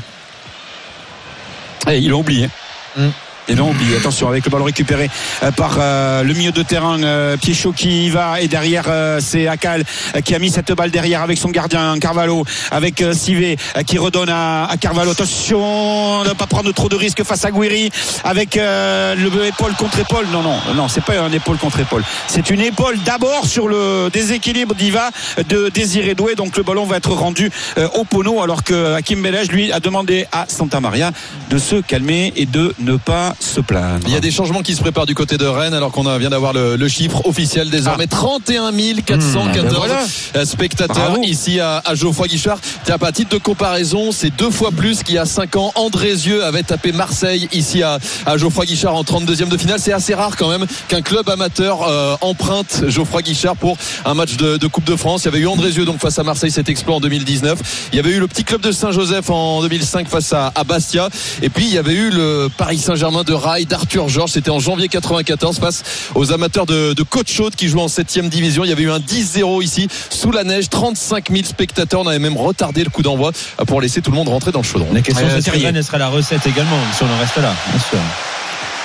S6: Et ils l'ont oublié.
S4: Mm.
S6: L'ont oublié. Attention avec le ballon récupéré euh, par euh, le milieu de terrain, euh, qui y va et derrière euh, c'est Akal euh, qui a mis cette balle derrière avec son gardien Carvalho, avec euh, Sivé qui redonne à, à Carvalho. Attention ne pas prendre trop de risques face à Guiri avec le épaule contre épaule. Non non non c'est pas un épaule contre épaule. C'est une épaule d'abord sur le déséquilibre d'Iva de Désiré Doué. Donc le ballon va être rendu au pono alors que Hakim Belej lui a demandé à Santa Maria de se calmer et de ne pas se plaindre.
S5: Il y a des changements qui se préparent du côté de Rennes alors qu'on vient d'avoir le, le chiffre officiel désormais 31 414
S6: ben voilà.
S5: euh, spectateurs
S6: Bravo.
S5: ici à, à Geoffroy Guichard. Tiens, pas à titre de comparaison, c'est deux fois plus qu'il y a 5 ans. Andrézieux avait tapé Marseille ici à, à Geoffroy Guichard en 32e de finale. C'est assez rare quand même qu'un club amateur euh, emprunte Geoffroy Guichard pour un match de, de Coupe de France. Il y avait eu Andrézieux donc face à Marseille cet exploit en 2019. Il y avait eu le petit club de Saint-Joseph en 2005 face à, à Bastia. Et puis il y avait eu le Paris Saint-Germain de Rail d'Arthur Georges. C'était en janvier 94 face aux amateurs de, de Côte Chaude qui jouaient en 7 division. Il y avait eu un 10-0 ici sous la neige. 35 000 spectateurs. On avait même retardé le coup d'envoi pour laisser tout le monde rentrer dans le chaudron.
S3: La question, c'est si
S6: Terrier.
S3: Rennes elle sera la recette également, si on en reste là, bien sûr.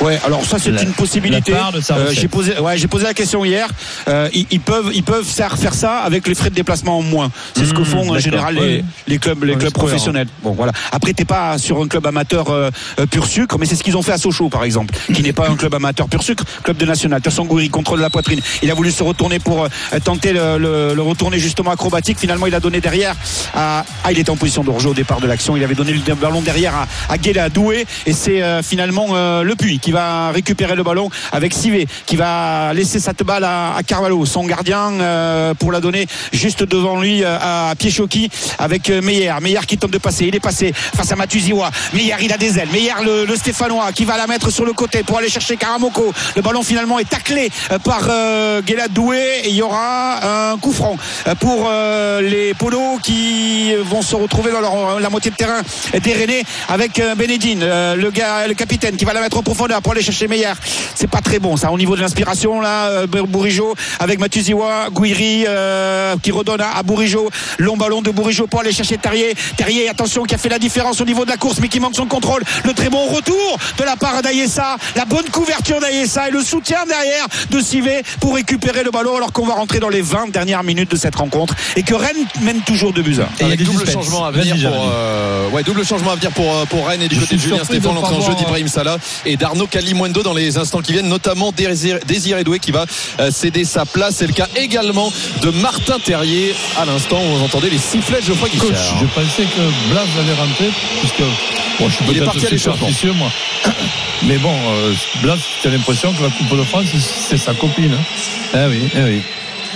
S6: Ouais, alors ça c'est une possibilité. Euh, j'ai posé, ouais, j'ai posé la question hier. Euh, ils, ils peuvent, ils peuvent faire faire ça avec les frais de déplacement en moins. C'est ce que
S3: Mmh,
S6: font en général les,
S3: Ouais.
S6: les clubs, les
S3: Ouais,
S6: clubs professionnels. Bon, voilà. Après, t'es pas sur un club amateur euh, euh, pur sucre, mais c'est ce qu'ils ont fait à Sochaux, par exemple, qui n'est pas un club amateur pur sucre, club de national. Tasson Gouiri contrôle la poitrine. Il a voulu se retourner pour tenter le, le, le retourner justement acrobatique. Finalement, il a donné derrière. À, ah, il était en position de rejeu au départ de l'action. Il avait donné le ballon derrière à, à Guéla Doué, et c'est euh, finalement euh, le Puy qui va récupérer le ballon avec Sivé, qui va laisser cette balle à, Carvalho, son gardien, euh, pour la donner juste devant lui euh, à Piéchoki avec euh, Meyer. Meyer qui tente de passer. Il est passé face à Matuziwa. Meyer, il a des ailes. Meyer, le, Stéphanois, qui va la mettre sur le côté pour aller chercher Karamoko. Le ballon finalement est taclé par euh, Doué et il y aura un coup franc pour les polos qui vont se retrouver dans la moitié de terrain des avec Benedine, le gars, le capitaine qui va la mettre en profondeur pour aller chercher Meyer. C'est pas très bon ça au niveau de l'inspiration là. euh, Bourigeau avec Matuziwa, Guiri euh, qui redonne à, à Bourigeau. Long ballon de Bourigeau pour aller chercher Terrier. Terrier, attention, qui a fait la différence au niveau de la course mais qui manque son contrôle. Le très bon retour de la part d'Ayessa. La bonne couverture d'Ayessa et le soutien derrière de Sivé pour récupérer le ballon alors qu'on va rentrer dans les 20 dernières minutes de cette rencontre et que Rennes mène toujours de buts à un.
S3: Et il y a
S5: Avec
S3: des
S5: double changement à venir pour euh, ouais double changement à venir pour pour Rennes et du
S7: Je
S5: côté de Julien Stéphane l'entrée en jeu d'Ibrahim Salah et d'Arnaud Calimundo dans les instants qui viennent notamment Désiré Doué qui va euh, céder sa place c'est le cas également de Martin Terrier à l'instant où vous entendez les sifflets de Geoffroy
S7: Coach,
S5: Guichard
S7: je pensais que Blas allait rentrer, puisque bon, je suis
S5: Il est parti à l'échauffement.
S7: moi. Mais bon, euh, Blas, tu as l'impression que la Coupe de France, c'est sa copine. hein.
S3: Ah oui, ah oui.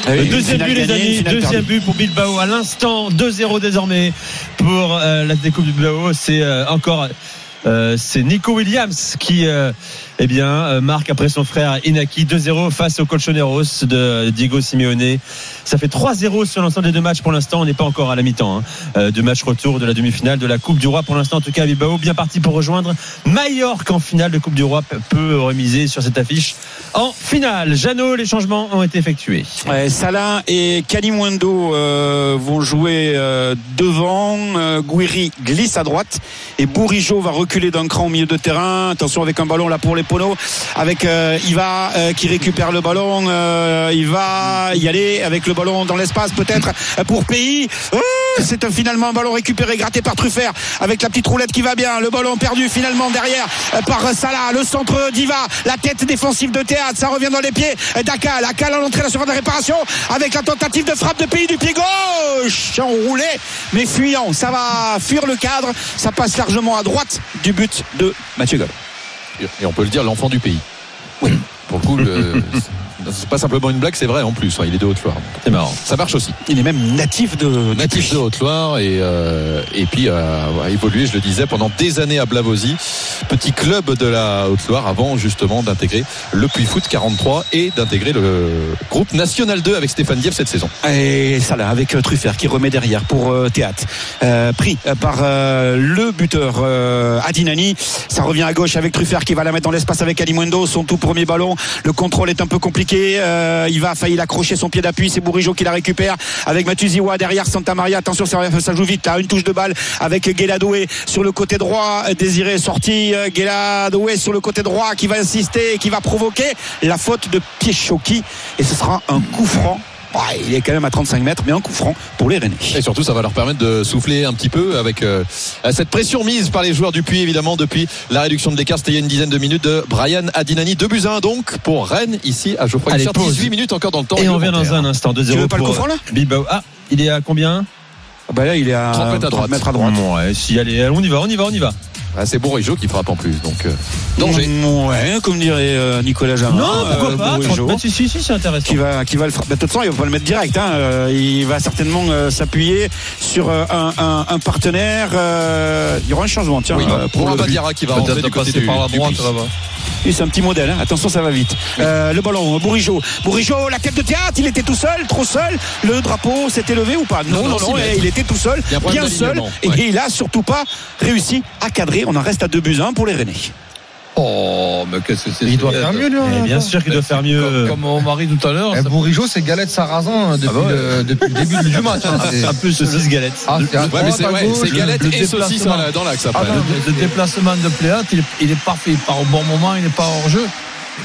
S3: Le
S6: Une
S3: deuxième but, les amis. Deuxième but pour Bilbao à l'instant. 2-0 désormais pour euh, l'Atlético de Bilbao. C'est euh, encore. Euh, c'est Nico Williams qui euh, eh bien, euh, marque après son frère Inaki 2-0 face au Colchoneros de Diego Simeone. Ça fait 3-0 sur l'ensemble des deux matchs pour l'instant. On n'est pas encore à la mi-temps hein, euh, de match retour de la demi-finale de la Coupe du Roi. Pour l'instant, en tout cas, Bilbao bien parti pour rejoindre Mallorca en finale de Coupe du Roi peut remiser sur cette affiche en finale. Jeannot, les changements ont été effectués.
S6: Salah et Kalimundo euh, vont jouer euh, devant. Euh, Guiri glisse à droite et Bourigeau va reculer d'un cran au milieu de terrain. Attention avec un ballon là pour les Pono avec euh, Iva euh, qui récupère le ballon. Euh, il va y aller avec le ballon dans l'espace peut-être pour Pays. C'est finalement un ballon récupéré, gratté par Truffert avec la petite roulette qui va bien. Le ballon perdu finalement derrière par Salah. Le centre d'Iva, la tête défensive de Théâtre. Ça revient dans les pieds d'Akal. Akal à l'entrée de la surface de réparation avec la tentative de frappe de Pays du pied gauche. Enroulé mais fuyant. Ça va fuir le cadre. Ça passe largement à droite du but de Mathieu Gall.
S5: Et on peut le dire, l'enfant du pays. Oui. Pour le coup, le- c'est pas simplement une blague, c'est vrai en plus. hein, il est de Haute-Loire.
S3: C'est marrant.
S5: Ça marche aussi.
S6: Il est même natif de
S5: Natif de Haute-Loire et, euh, et puis euh, a évolué, je le disais, pendant des années à Blavozy, petit club de la Haute-Loire avant justement d'intégrer le Puy Foot 43 et d'intégrer le groupe National 2 avec Stéphane Dieff cette saison.
S6: Et ça là, avec euh, Truffert qui remet derrière pour euh, Théâtre. Euh, pris par le buteur Adinani. Ça revient à gauche avec Truffert qui va la mettre dans l'espace avec Alimundo. Son tout premier ballon. Le contrôle est un peu compliqué. Euh, il va failli l'accrocher son pied d'appui. C'est Bourigeau qui la récupère avec Matuziwa derrière Santa Maria. Attention, ça, joue vite. Là, une touche de balle avec Guéladoué sur le côté droit. Désiré sorti. Euh, Guéladoué sur le côté droit qui va insister et qui va provoquer la faute de Pieschoki. Et ce sera un coup franc. Il est quand même à 35 mètres, mais un coup franc pour les Rennais.
S5: Et surtout, ça va leur permettre de souffler un petit peu avec euh, cette pression mise par les joueurs du Puy, évidemment, depuis la réduction de l'écart. C'était il y a une dizaine de minutes de Brian Adinani. 2 buts à 1 donc pour Rennes, ici à Geoffroy
S3: Allez,
S5: Guichard.
S3: pause.
S5: 18 minutes encore dans le temps.
S3: Et on vient
S5: réglementaire.
S3: dans un instant. 2-0
S6: Tu veux pas le
S3: pour
S6: coup franc, là
S3: Bilbao. Ah, il est à combien?
S6: Bah là, il est à
S5: 30 mètres à droite.
S6: mètres à droite.
S3: Ouais, si, allez, on y va, on y va, on y va.
S5: Ah, c'est Bourigeau qui frappe en plus. Donc, euh, danger.
S6: Ouais, comme dirait euh, Nicolas Jamin.
S3: non, pourquoi
S6: euh,
S3: pas
S6: Bourigeau,
S3: 30 mètres, si, si, si, c'est intéressant.
S6: Qui va, qui va le frapper. De toute façon, il va pas le mettre direct. Hein. Euh, Il va certainement euh, s'appuyer sur euh, un, un, un partenaire. euh, Il y aura un changement, tiens,
S5: Oui,
S6: euh,
S5: pour qui va rentrer
S7: Peut-être
S5: du côté du,
S7: par la droite là-bas.
S6: Oui, c'est un petit modèle. hein. Attention, ça va vite. Euh, le ballon, Bourigeau. Bourigeau, la tête de théâtre. Il était tout seul, trop seul. Le drapeau s'était levé ou pas? Non,
S5: Non,
S6: non, il était tout seul, bien seul. Et il a surtout pas réussi à cadrer. On en reste à 2 buts 1 pour les Rennais.
S7: Oh, mais qu'est-ce que c'est
S4: Il doit faire mieux, lui.
S3: Eh
S4: hein.
S3: bien sûr qu'il doit faire mieux.
S7: Comme, comme mon mari tout à l'heure.
S4: Eh, Bourigeau, c'est galette sarrasin hein, depuis,
S7: Ah bah ouais.
S4: le, depuis le début du match. hein. C'est-
S3: Un peu saucisse galette.
S4: Ah, c'est
S5: Ouais, c'est ouais, galette
S7: le
S5: et saucisse
S7: déplacement.
S5: dans la- dans l'axe après.
S4: Ah, non,
S7: Le, le déplacement de Pléat, il, est- il est parfait. Il part au bon moment, il n'est pas hors jeu.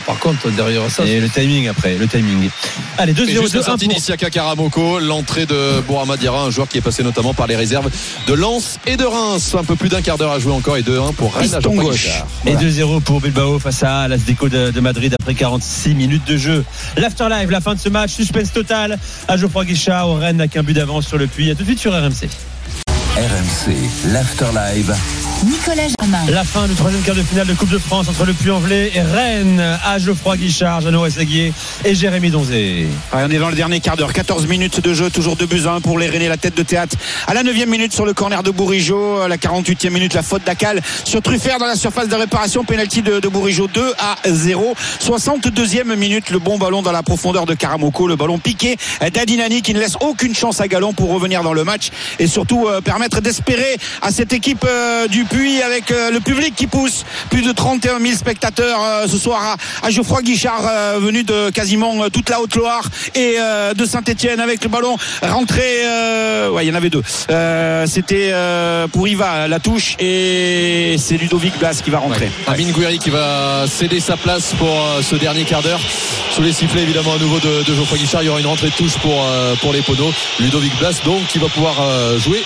S7: Par contre, derrière ça,
S3: Et le timing après, le timing. Allez,
S5: Et
S3: 2-0,
S5: juste la
S3: 2-1
S5: sortie Karamoko, l'entrée de Bourama Diarra, un joueur qui est passé notamment par les réserves de Lens et de Reims. Un peu plus d'un quart d'heure à jouer encore et 2-1 pour Rennes à
S6: gauche.
S3: Et 2-0 pour Bilbao face à l'Asdeco de, de Madrid après 46 minutes de jeu. L'afterlife, la fin de ce match, suspense total à Geoffroy Guichard. Au Rennes n'a qu'un but d'avance sur le puits. A tout de suite sur RMC.
S2: RMC, l'Afterlive.
S1: Nicolas Jamin.
S3: La fin du troisième quart de finale de Coupe de France entre le Puy-en-Velay et Rennes à Geoffroy Guichard, JeannotEssaguier et Jérémy Donzé.
S6: Ouais, on est dans le dernier quart d'heure. 14 minutes de jeu, toujours 2 buts à 1 pour les Rennais, la tête de théâtre. À la 9 minute sur le corner de Bourigeau, à la 48e minute, la faute d'Acal sur Truffert dans la surface de réparation, penalty de, de Bourigeau 2 à 0. 62e minute, le bon ballon dans la profondeur de Karamoko, le ballon piqué d'Adinani qui ne laisse aucune chance à Galon pour revenir dans le match et surtout euh, permettre d'espérer à cette équipe euh, du Puy avec euh, le public qui pousse. Plus de 31 000 spectateurs euh, ce soir à, Geoffroy Guichard, venu de quasiment toute la Haute-Loire et de Saint-Etienne avec le ballon rentré. ouais, il y en avait deux. C'était pour Iva la touche et c'est Ludovic Blas qui va rentrer.
S5: Ouais. Amine qui va céder sa place pour ce dernier quart d'heure. Sous les sifflets évidemment à nouveau de, Geoffroy Guichard, il y aura une rentrée de touche pour, pour les poneaux. Ludovic Blas donc qui va pouvoir jouer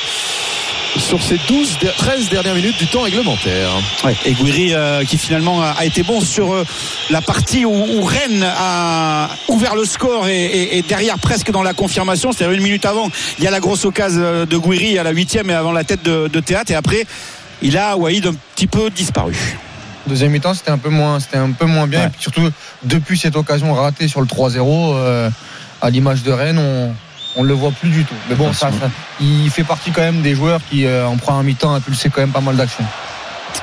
S5: sur ces 12, der- 13 dernières minutes du temps réglementaire.
S6: Ouais, et Guiri euh, qui finalement a, a été bon sur euh, la partie où, où Rennes a ouvert le score et, et- et derrière presque dans la confirmation, c'est-à-dire une minute avant, il y a la grosse occasion euh, de Guiri à la huitième et avant la tête de, de Théâtre et après il a Waïd un petit peu disparu.
S4: Deuxième mi-temps, c'était un peu moins, c'était un peu moins bien.
S6: Ouais.
S4: Et puis surtout, depuis cette occasion ratée sur le 3-0, euh, à l'image de Rennes, on on le voit plus du tout. Mais bon, ça, ça- il fait partie quand même des joueurs qui, euh, en première mi-temps, a pulsé quand même pas mal d'actions.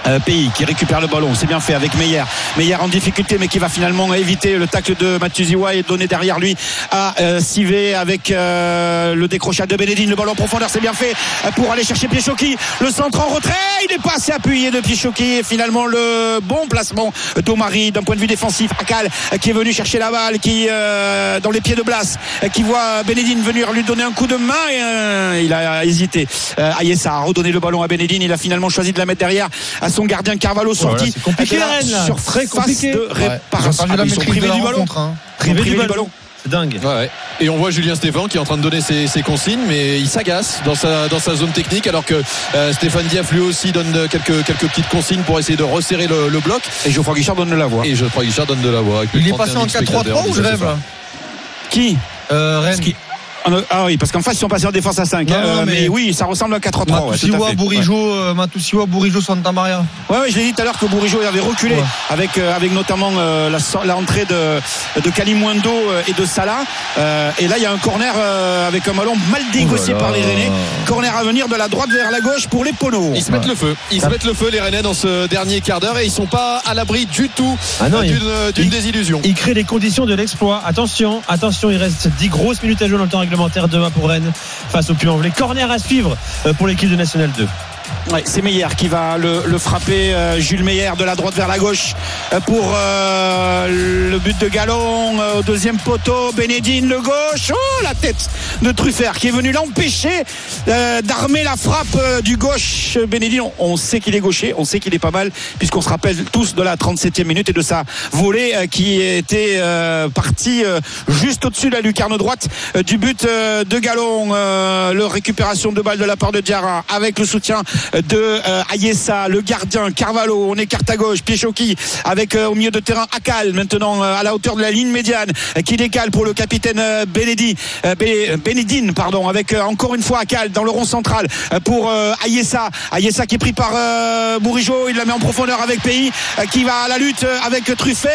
S6: Euh, Pays qui récupère le ballon, c'est bien fait avec Meyer. Meyer en difficulté mais qui va finalement éviter le tacle de Matuziwa et donner derrière lui à euh, Sivé avec euh, le décrochage de Benedine. Le ballon en profondeur, c'est bien fait euh, pour aller chercher Pichoki. Le centre en retrait, il n'est pas assez appuyé de Pichoki et finalement le bon placement d'Omari d'un point de vue défensif. Akal euh, qui est venu chercher la balle, qui dans les pieds de Blas, qui voit Benedine venir lui donner un coup de main et il a hésité. Ayessa a redonné le ballon à Benedine, il a finalement choisi de la mettre derrière à son gardien Carvalho
S3: Voilà,
S6: sorti.
S3: c'est compliqué,
S6: de la
S3: là.
S6: surface
S3: Très compliqué.
S6: de
S4: Ouais,
S6: réparation.
S4: la
S6: Ah, ils sont
S4: de
S6: privés
S4: la
S6: du ballon.
S4: hein.
S3: Privé
S6: Privé
S3: du ballon. C'est dingue.
S5: Ouais, ouais. Et on voit Julien Stéphan qui est en train de donner ses, ses consignes, mais il s'agace dans sa, dans sa zone technique, alors que euh, Stéphane Diaf lui aussi donne quelques, quelques petites consignes pour essayer de resserrer le, le bloc.
S6: Et Geoffroy Guichard donne la voix.
S5: Et que Guichard donne de la voix.
S4: Il
S5: de
S4: est passé
S5: 31
S4: en
S5: 000 spectateurs
S4: 4-3-3 ou je rêve
S6: Qui?
S4: Euh, Rennes.
S6: Ah Ah oui, parce qu'en face, ils sont passés en défense à 5.
S4: Non,
S6: hein,
S4: non,
S6: mais...
S4: mais-
S6: oui, ça ressemble à 4-3-3. ouais, tout à
S4: Matusiwa,
S6: fait.
S4: Bourigeau, euh, Matusiwa, Bourigeau, Santa Maria.
S6: Ouais, ouais, je l'ai dit tout à l'heure que Bourigeau avait reculé
S4: Ouais.
S6: avec, euh, avec notamment euh, la, so- la entrée de, de Kalimundo euh, et de Salah. Euh, et là, il y a un corner euh, avec un ballon mal négocié
S8: Oh
S6: par les. Rennais. Corner à venir de la droite vers la gauche pour les Ponos.
S5: Ils se mettent le feu. Ils se mettent le feu, les Rennais, dans ce dernier quart d'heure et ils sont pas à l'abri du tout
S3: Ah
S5: euh, d'une euh, d'une
S3: il-
S5: désillusion.
S3: Il crée les conditions de l'exploit. Attention, attention, il reste 10 grosses minutes à jouer dans le temps réglementaire demain pour Rennes face au Puy-en-Velay. Corner à suivre euh, pour l'équipe de National 2.
S6: Ouais, c'est Meyer qui va le, frapper, euh, Jules Meyer de la droite vers la gauche euh, pour le but de Galon euh, au deuxième poteau. Bénédine le gauche, oh la tête de Truffert qui est venu l'empêcher euh, d'armer la frappe euh, du gauche. Bénédine, on, sait qu'il est gaucher, on sait qu'il est pas mal puisqu'on se rappelle tous de la 37e minute et de sa volée qui était partie juste au-dessus de la lucarne droite du but de Galon. Le récupération de balle de la part de Diarra avec le soutien de Ayessa, le gardien Carvalho. On écarte à gauche, Pichoki avec au milieu de terrain Akal maintenant à la hauteur de la ligne euh, qui décale pour le capitaine euh, Benedi, euh, Bénédine pardon avec euh, encore une fois Akal dans le rond central euh, pour euh, Ayessa. Ayessa qui est pris par euh, Bourigeau, il la met en profondeur avec Pays euh, qui va à la lutte euh, avec Truffert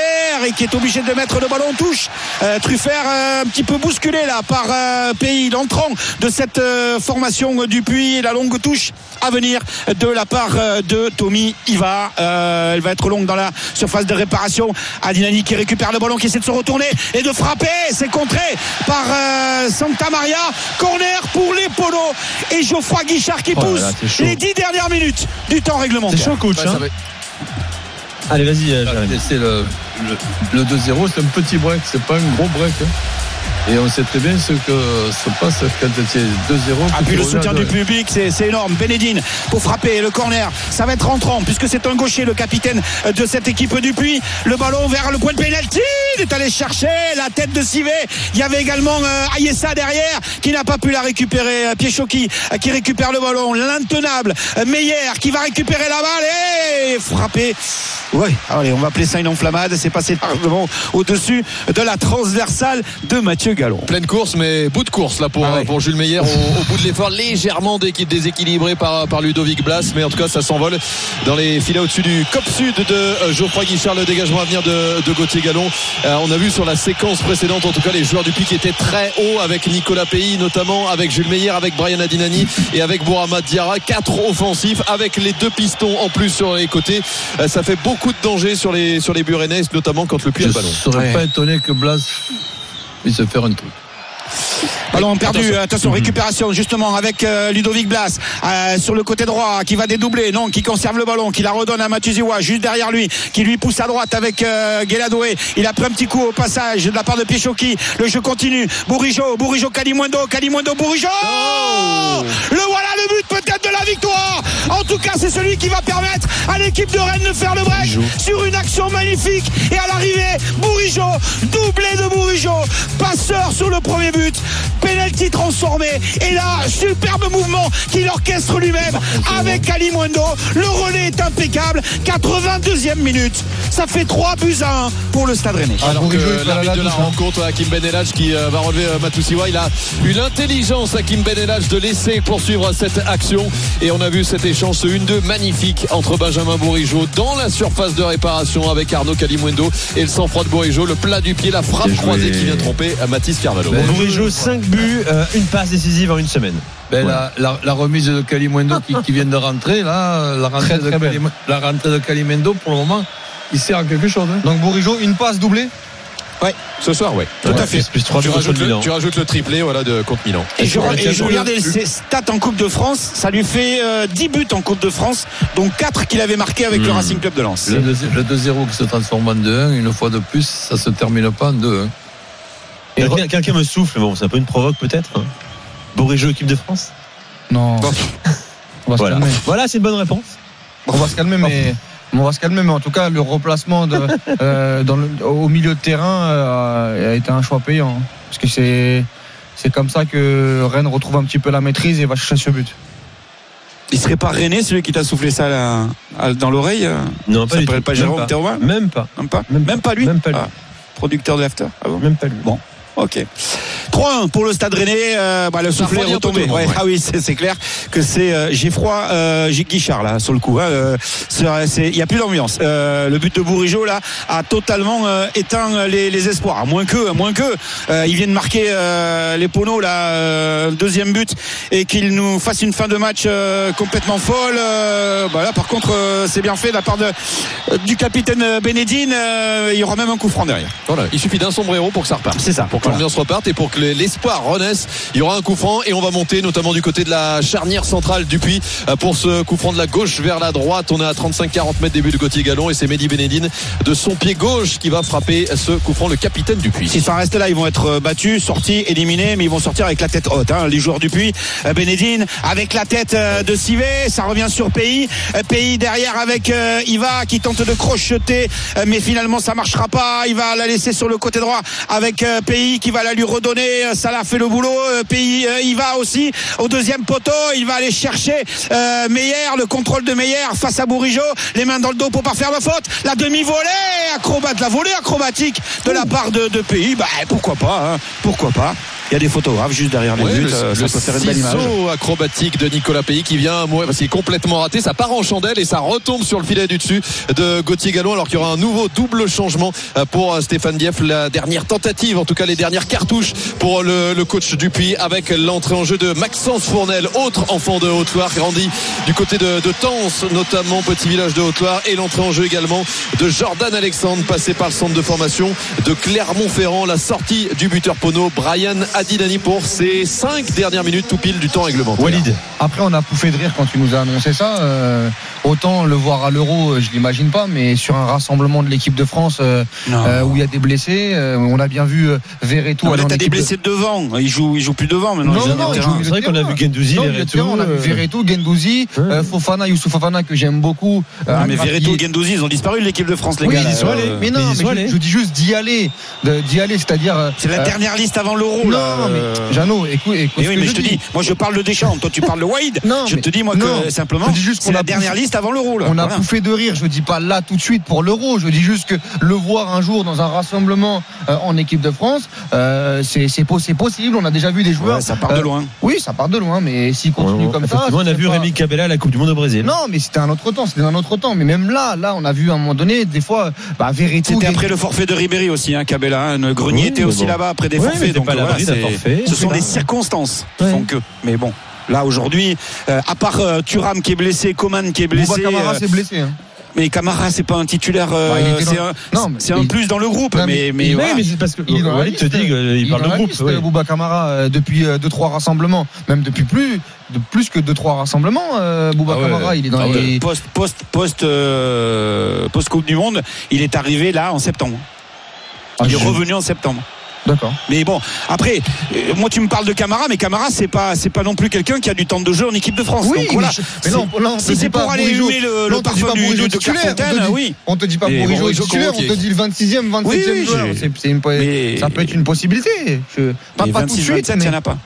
S6: et qui est obligé de mettre le ballon en touche. Euh, Truffert euh, un petit peu bousculé là par euh, Pays, l'entrant de cette euh, formation euh, du Puy et la longue touche à venir de la part euh, de Tommy Iva. Euh, elle va être longue dans la surface de réparation. Adinani qui récupère le ballon, qui essaie de se retourner et de frapper. C'est contré par euh, Santa Maria. Corner pour les polos et Geoffroy Guichard qui
S3: Oh
S6: pousse
S3: là,
S6: les dix dernières minutes du temps réglementaire.
S3: C'est chaud, coach.
S5: Ouais,
S3: hein.
S5: va-
S3: Allez, vas-y, euh, Jérémy.
S7: C'est le, le, le 2-0, c'est un petit break, c'est pas un gros break. hein. Et on sait très bien ce que se passe quand c'est 2-0.
S6: Ah, puis le soutien du public, c'est c'est énorme. Bénédine pour frapper le corner. Ça va être rentrant puisque c'est un gaucher, le capitaine de cette équipe du Puy. Le ballon vers le point de pénalty. Il est allé chercher la tête de Sivé. Il y avait également euh, Ayessa derrière qui n'a pas pu la récupérer. Euh, Pichoki euh, qui récupère le ballon. L'intenable Meyer qui va récupérer la balle et frapper. Ouais, allez, on va appeler ça une enflammade. C'est passé largement au-dessus de la transversale de Mathieu
S5: Pleine course, mais bout de course là pour,
S6: Ah ouais.
S5: pour Jules Meyer au, au bout de l'effort, légèrement déséquilibré par, par Ludovic Blas, mais en tout cas ça s'envole dans les filets au-dessus du cop sud de euh, Geoffroy Guichard, le dégagement à venir de, de Gauthier Gallon. Euh, on a vu sur la séquence précédente, en tout cas les joueurs du Pic étaient très hauts avec Nicolas Pays, notamment avec Jules Meyer, avec Brian Adinani et avec Bourama Diarra, quatre offensifs avec les deux pistons en plus sur les côtés. Euh, ça fait beaucoup de danger sur les sur les Burenais, notamment quand le Puy a
S7: Je
S5: le ballon.
S7: serais
S6: Ouais.
S7: pas étonné que Blas puisse faire un truc.
S6: Ballon perdu,
S5: Attention.
S6: attention, récupération justement avec euh, Ludovic Blas euh, sur le côté droit qui va dédoubler, non, qui conserve le ballon, qui la redonne à Matuziwa juste derrière lui, qui lui pousse à droite avec euh, Guéladoué. Il a pris un petit coup au passage de la part de Pichoki. Le jeu continue. Bourigeau, Bourigeau, Kalimundo, Kalimundo, Bourigeau Le voilà le but peut-être de la victoire En tout cas, c'est celui qui va permettre à l'équipe de Rennes de faire le break sur une action magnifique. Et à l'arrivée, Bourigeau, doublé de Bourigeau, passeur sur le premier but, penalty transformé. Et là, superbe mouvement qu'il orchestre lui-même avec Kalimundo. Le relais est impeccable. 82e minute. Ça fait 3 buts à 1 pour le Stade Rennais.
S4: Ah,
S5: Alors que
S4: la
S5: l'arbitre de la
S4: hein.
S5: rencontre, Hakim Ben Elhadj, qui euh, va relever euh, Matusiwa, il a eu l'intelligence, Hakim Ben Elhadj, de laisser poursuivre cette action. Et on a vu cet échange, ce 1-2 magnifique entre Benjamin Bourigeau dans la surface de réparation avec Arnaud Calimundo et le sang-froid de Bourigeau, le plat du pied, la frappe croisée qui vient tromper à Mathis Carvalho.
S7: Ben,
S3: Bourigeau, 5 buts, euh, une passe décisive en une semaine.
S7: Ben, la, la- la remise de Calimundo qui, qui vient de rentrer, là, la rentrée,
S4: Très,
S7: de,
S4: très belle.
S7: Calim- la rentrée de Calimundo, pour le moment, il sert à quelque chose. hein.
S4: Donc Bourigeau, une passe doublée?
S5: Ouais, ce soir, ouais. Tout
S3: Ouais,
S5: à fait.
S3: plus- plus trois
S5: tu, rajoutes le,
S3: Milan.
S5: tu rajoutes le triplé voilà, de, contre Milan.
S6: Et je,
S3: Ouais,
S6: et je
S3: le-
S6: regardais ses stats en Coupe de France, ça lui fait euh, 10 buts en Coupe de France, dont 4 qu'il avait marqués avec le
S3: Hmm.
S6: Racing Club de Lens.
S7: Le 2- le 2-0 qui se transforme en 2-1, une fois de plus, ça se termine pas en 2-1.
S3: Quelqu'un me souffle, bon, c'est un peu une provoque peut-être. hein. Bourigeau, équipe de France
S4: Non.
S5: Bon.
S4: On va se
S3: Voilà,
S4: calmer.
S3: voilà c'est une bonne réponse.
S4: On va se calmer, mais. On va se calmer, mais en tout cas, le replacement de, euh, dans le- au milieu de terrain euh, a été un choix payant. hein. Parce que c'est, c'est comme ça que Rennes retrouve un petit peu la maîtrise et va chercher ce but.
S6: Il serait pas René, celui qui t'a soufflé ça là, à- dans l'oreille euh
S3: Non,
S6: Ça
S3: pas
S6: pas
S3: Même
S6: Jérôme Théromin
S3: Même pas.
S6: Même pas
S3: Même
S6: Même pas lui
S3: Même pas lui.
S6: Ah, Producteur de l'after Ah bon
S3: Même pas lui.
S6: Bon. Ok. 3-1 pour le Stade Rennais. Euh, bah, le soufflet est retombé. Ouais,
S5: ouais.
S6: Ah oui, c'est c'est clair que c'est euh, froid. Euh, Guichard là sur le coup. hein, euh, Il y a plus d'ambiance. Euh, le but de Bourigeau là a totalement euh, éteint les, les espoirs. À moins que, à moins que euh, il vienne marquer euh, les poneaux là, euh, le deuxième but et qu'il nous fasse une fin de match euh, complètement folle. Euh, bah là, par contre, euh, c'est bien fait de la part de, du capitaine Bénédine. Euh, il y aura même un coup franc derrière.
S5: Voilà, il suffit d'un sombrero pour que ça reparte.
S6: C'est ça.
S5: Pour et pour que l'espoir renaisse, il y aura un coup franc et on va monter notamment du côté de la charnière centrale du Puy euh, pour ce coup franc de la gauche vers la droite. On est à 35-40 mètres début de Gauthier Gallon et c'est Mehdi Benedine de son pied gauche qui va frapper ce coup franc, le capitaine du Puy.
S6: Si ça reste là, ils vont être euh, battus, sortis, éliminés, mais ils vont sortir avec la tête haute. hein, les joueurs du Puy, Euh, Bénédine avec la tête de Sivet, ça revient sur Pays. Pays derrière avec Iva qui tente de crocheter, mais finalement ça marchera pas. Il va la laisser sur le côté droit avec euh, Qui va la lui redonner. Euh, Ça l'a fait le boulot. Pays, euh, Iva aussi au deuxième poteau. Il va aller chercher euh, Meyer, le contrôle de Meyer face à Bourigeau. Les mains dans le dos pour pas faire de faute. La demi-volée, acrobate, la volée acrobatique de la part de, de Pays. Bah pourquoi pas, hein, pourquoi pas. Il y a des photographes juste derrière les
S5: Ouais,
S6: buts.
S5: le,
S6: euh, ça
S5: le
S6: peut faire une belle image.
S5: ciseau acrobatique de Nicolas Pays qui vient parce qu'il est complètement raté. Ça part en chandelle et ça retombe sur le filet du dessus de Gauthier Gallon alors qu'il y aura un nouveau double changement euh, pour euh, Stéphane Dieff. La dernière tentative, en tout cas les dernières cartouches pour le, le coach Dupuis avec l'entrée en jeu de Maxence Fournel, autre enfant de Haute-Loire, grandi du côté de, de Tens, notamment petit village de Haute-Loire et l'entrée en jeu également de Jordan Alexandre passé par le centre de formation de Clermont-Ferrand. La sortie du buteur Pono, Brian Adinani pour ses cinq dernières minutes tout pile du temps réglementaire.
S3: Walid.
S4: Après, on a pouffé de rire quand tu nous as annoncé ça. Euh, autant le voir à l'Euro, euh, je l'imagine pas, mais sur un rassemblement de l'équipe de France euh, euh, où il y a des blessés, euh, on a bien vu Verretou
S6: Non, mais t'as des
S4: équipe de-
S6: blessés devant. Il joue, il joue plus devant maintenant.
S4: Non, non,
S3: C'est vrai qu'on a vu Gendouzi, Verretou,
S4: on a vu Verretou, Gendouzi,
S3: Ouais.
S4: Fofana, Youssouf Fofana que j'aime beaucoup. euh,
S6: Non, mais. Verretou et Gendouzi, ils ont disparu de l'équipe de France, les
S4: Oui,
S6: gars.
S4: ils y
S6: là.
S4: sont allés. Mais non,
S3: mais
S4: je, je dis juste d'y aller, d'y aller, c'est-à-dire.
S6: C'est la dernière liste avant l'euro.
S4: Non, mais Jeannot, écoute, écoute
S6: Mais oui, mais
S4: je
S6: te
S4: dis.
S6: moi je parle de Deschamps, toi tu parles de Wade.
S4: Non,
S6: je te dis moi que simplement, c'est la dernière liste avant l'euro. là.
S4: On a pouffé de rire. Je dis pas là tout de suite pour l'euro. Je dis juste que le voir un jour dans un rassemblement euh, en équipe de France, euh, c'est c'est po- c'est possible. On a déjà vu des joueurs.
S6: Ouais, ça part de
S4: euh,
S6: loin.
S4: Oui, ça part de loin, mais s'il continue comme ça.
S3: On a vu
S4: pas-
S3: Rémi Cabella à la Coupe du Monde au Brésil.
S4: Non, mais c'était un autre temps. C'était un autre temps. Mais même là, là, on a vu à un moment donné, des fois, bah, Verretou.
S6: C'était après le forfait de Ribéry aussi, hein, Cabella. hein. Grenier
S3: Oui,
S6: était aussi
S3: bon.
S6: là-bas après des forfaits. Donc
S3: pas
S6: voilà,
S3: forfait.
S6: ce sont des circonstances qui font que. Mais bon, là aujourd'hui, euh, à part euh, Thuram qui est blessé, Coman qui est blessé.
S4: Bouba Camara
S6: euh,
S4: s'est blessé. hein.
S6: mais Camara, c'est pas un titulaire. euh,
S4: Bah,
S6: c'est un,
S4: Non, mais-
S6: c'est un
S4: il-
S6: plus dans le groupe.
S4: Non,
S6: mais,
S4: mais-
S6: mais
S4: il-
S6: voilà.
S3: Ouais, mais c'est parce que
S4: Il
S3: Walid te dit
S4: Il
S3: parle de groupe.
S4: liste,
S3: oui.
S4: Bouba Camara euh, depuis 2-3 rassemblements, même depuis plus de plus que 2-3 rassemblements. euh, Bouba
S5: Ah ouais.
S4: Camara, il est dans
S6: Ah ouais.
S4: les.
S6: Post, post, post, euh, post Coupe du Monde, il est arrivé là en septembre.
S4: Ah,
S6: il est
S4: je-
S6: revenu en septembre.
S4: D'accord.
S6: Mais bon, après, euh, moi tu me parles de Camara, mais Camara c'est pas c'est pas non plus quelqu'un qui a du temps de jeu en équipe de France.
S4: Oui,
S6: Donc voilà.
S4: mais, je- mais là, on- là, on te
S6: si c'est
S4: pas
S6: pour aller humer le, le
S4: on te dit
S6: parfum
S4: pas
S6: du, du- de
S4: titulaire,
S6: Clairefontaine,
S4: on te dit-
S6: oui.
S4: On te dit pas Bourigeau titulaire, on te dit le 26e, 27e
S6: Oui, oui,
S4: joueur.
S6: j'ai-
S4: C'est- c'est une po-
S6: Mais-
S4: Ça peut être une possibilité. Je- Pas, tout de
S6: 26,
S4: suite.
S6: 27, il n'y en a pas.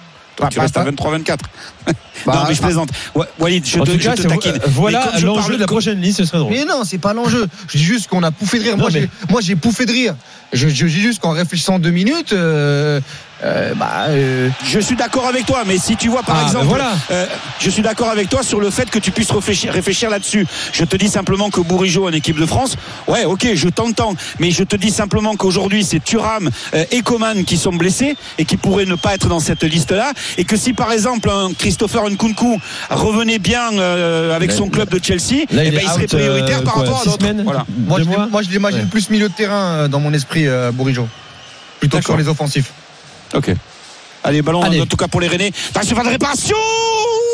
S6: Tu
S4: pas-
S6: restes à
S4: pas-
S6: 23-24.
S4: Bah,
S6: non, mais je
S4: ah.
S6: plaisante. Wa- Walid, je te,
S3: tout
S6: je
S3: cas,
S6: te
S3: c'est-
S6: taquine.
S3: euh, voilà l'enjeu
S6: parle
S3: de la prochaine liste, ce serait drôle.
S4: Mais non, c'est pas l'enjeu. Je dis juste qu'on a pouffé de rire.
S3: Non,
S4: moi,
S3: mais-
S4: j'ai, moi, j'ai pouffé de rire. Je, je dis juste qu'en réfléchissant deux minutes, euh, euh, bah, euh,
S6: Je suis d'accord avec toi, mais si tu vois par
S3: Ah,
S6: exemple,
S3: ben voilà.
S6: euh, je suis d'accord avec toi sur le fait que tu puisses réfléchir, réfléchir là-dessus. Je te dis simplement que Bourigeau en équipe de France, ouais, ok, je t'entends, mais je te dis simplement qu'aujourd'hui c'est Thuram euh, et Coman qui sont blessés et qui pourraient ne pas être dans cette liste-là, et que si par exemple un Christopher Nkunku revenait bien euh, avec
S3: Là,
S6: son club de Chelsea,
S3: Là,
S6: eh
S3: il
S6: ben, il serait
S3: out,
S6: prioritaire
S3: euh,
S6: par
S3: quoi,
S6: rapport à d'autres. Voilà.
S4: moi, je, moi, je l'imagine
S3: Ouais.
S4: plus milieu de terrain dans mon esprit, euh, Bourigeau. Plutôt que sur les offensifs.
S6: Ok. Allez, ballon
S3: Allez.
S6: en tout cas pour les Rennais. Attention, pas de réparation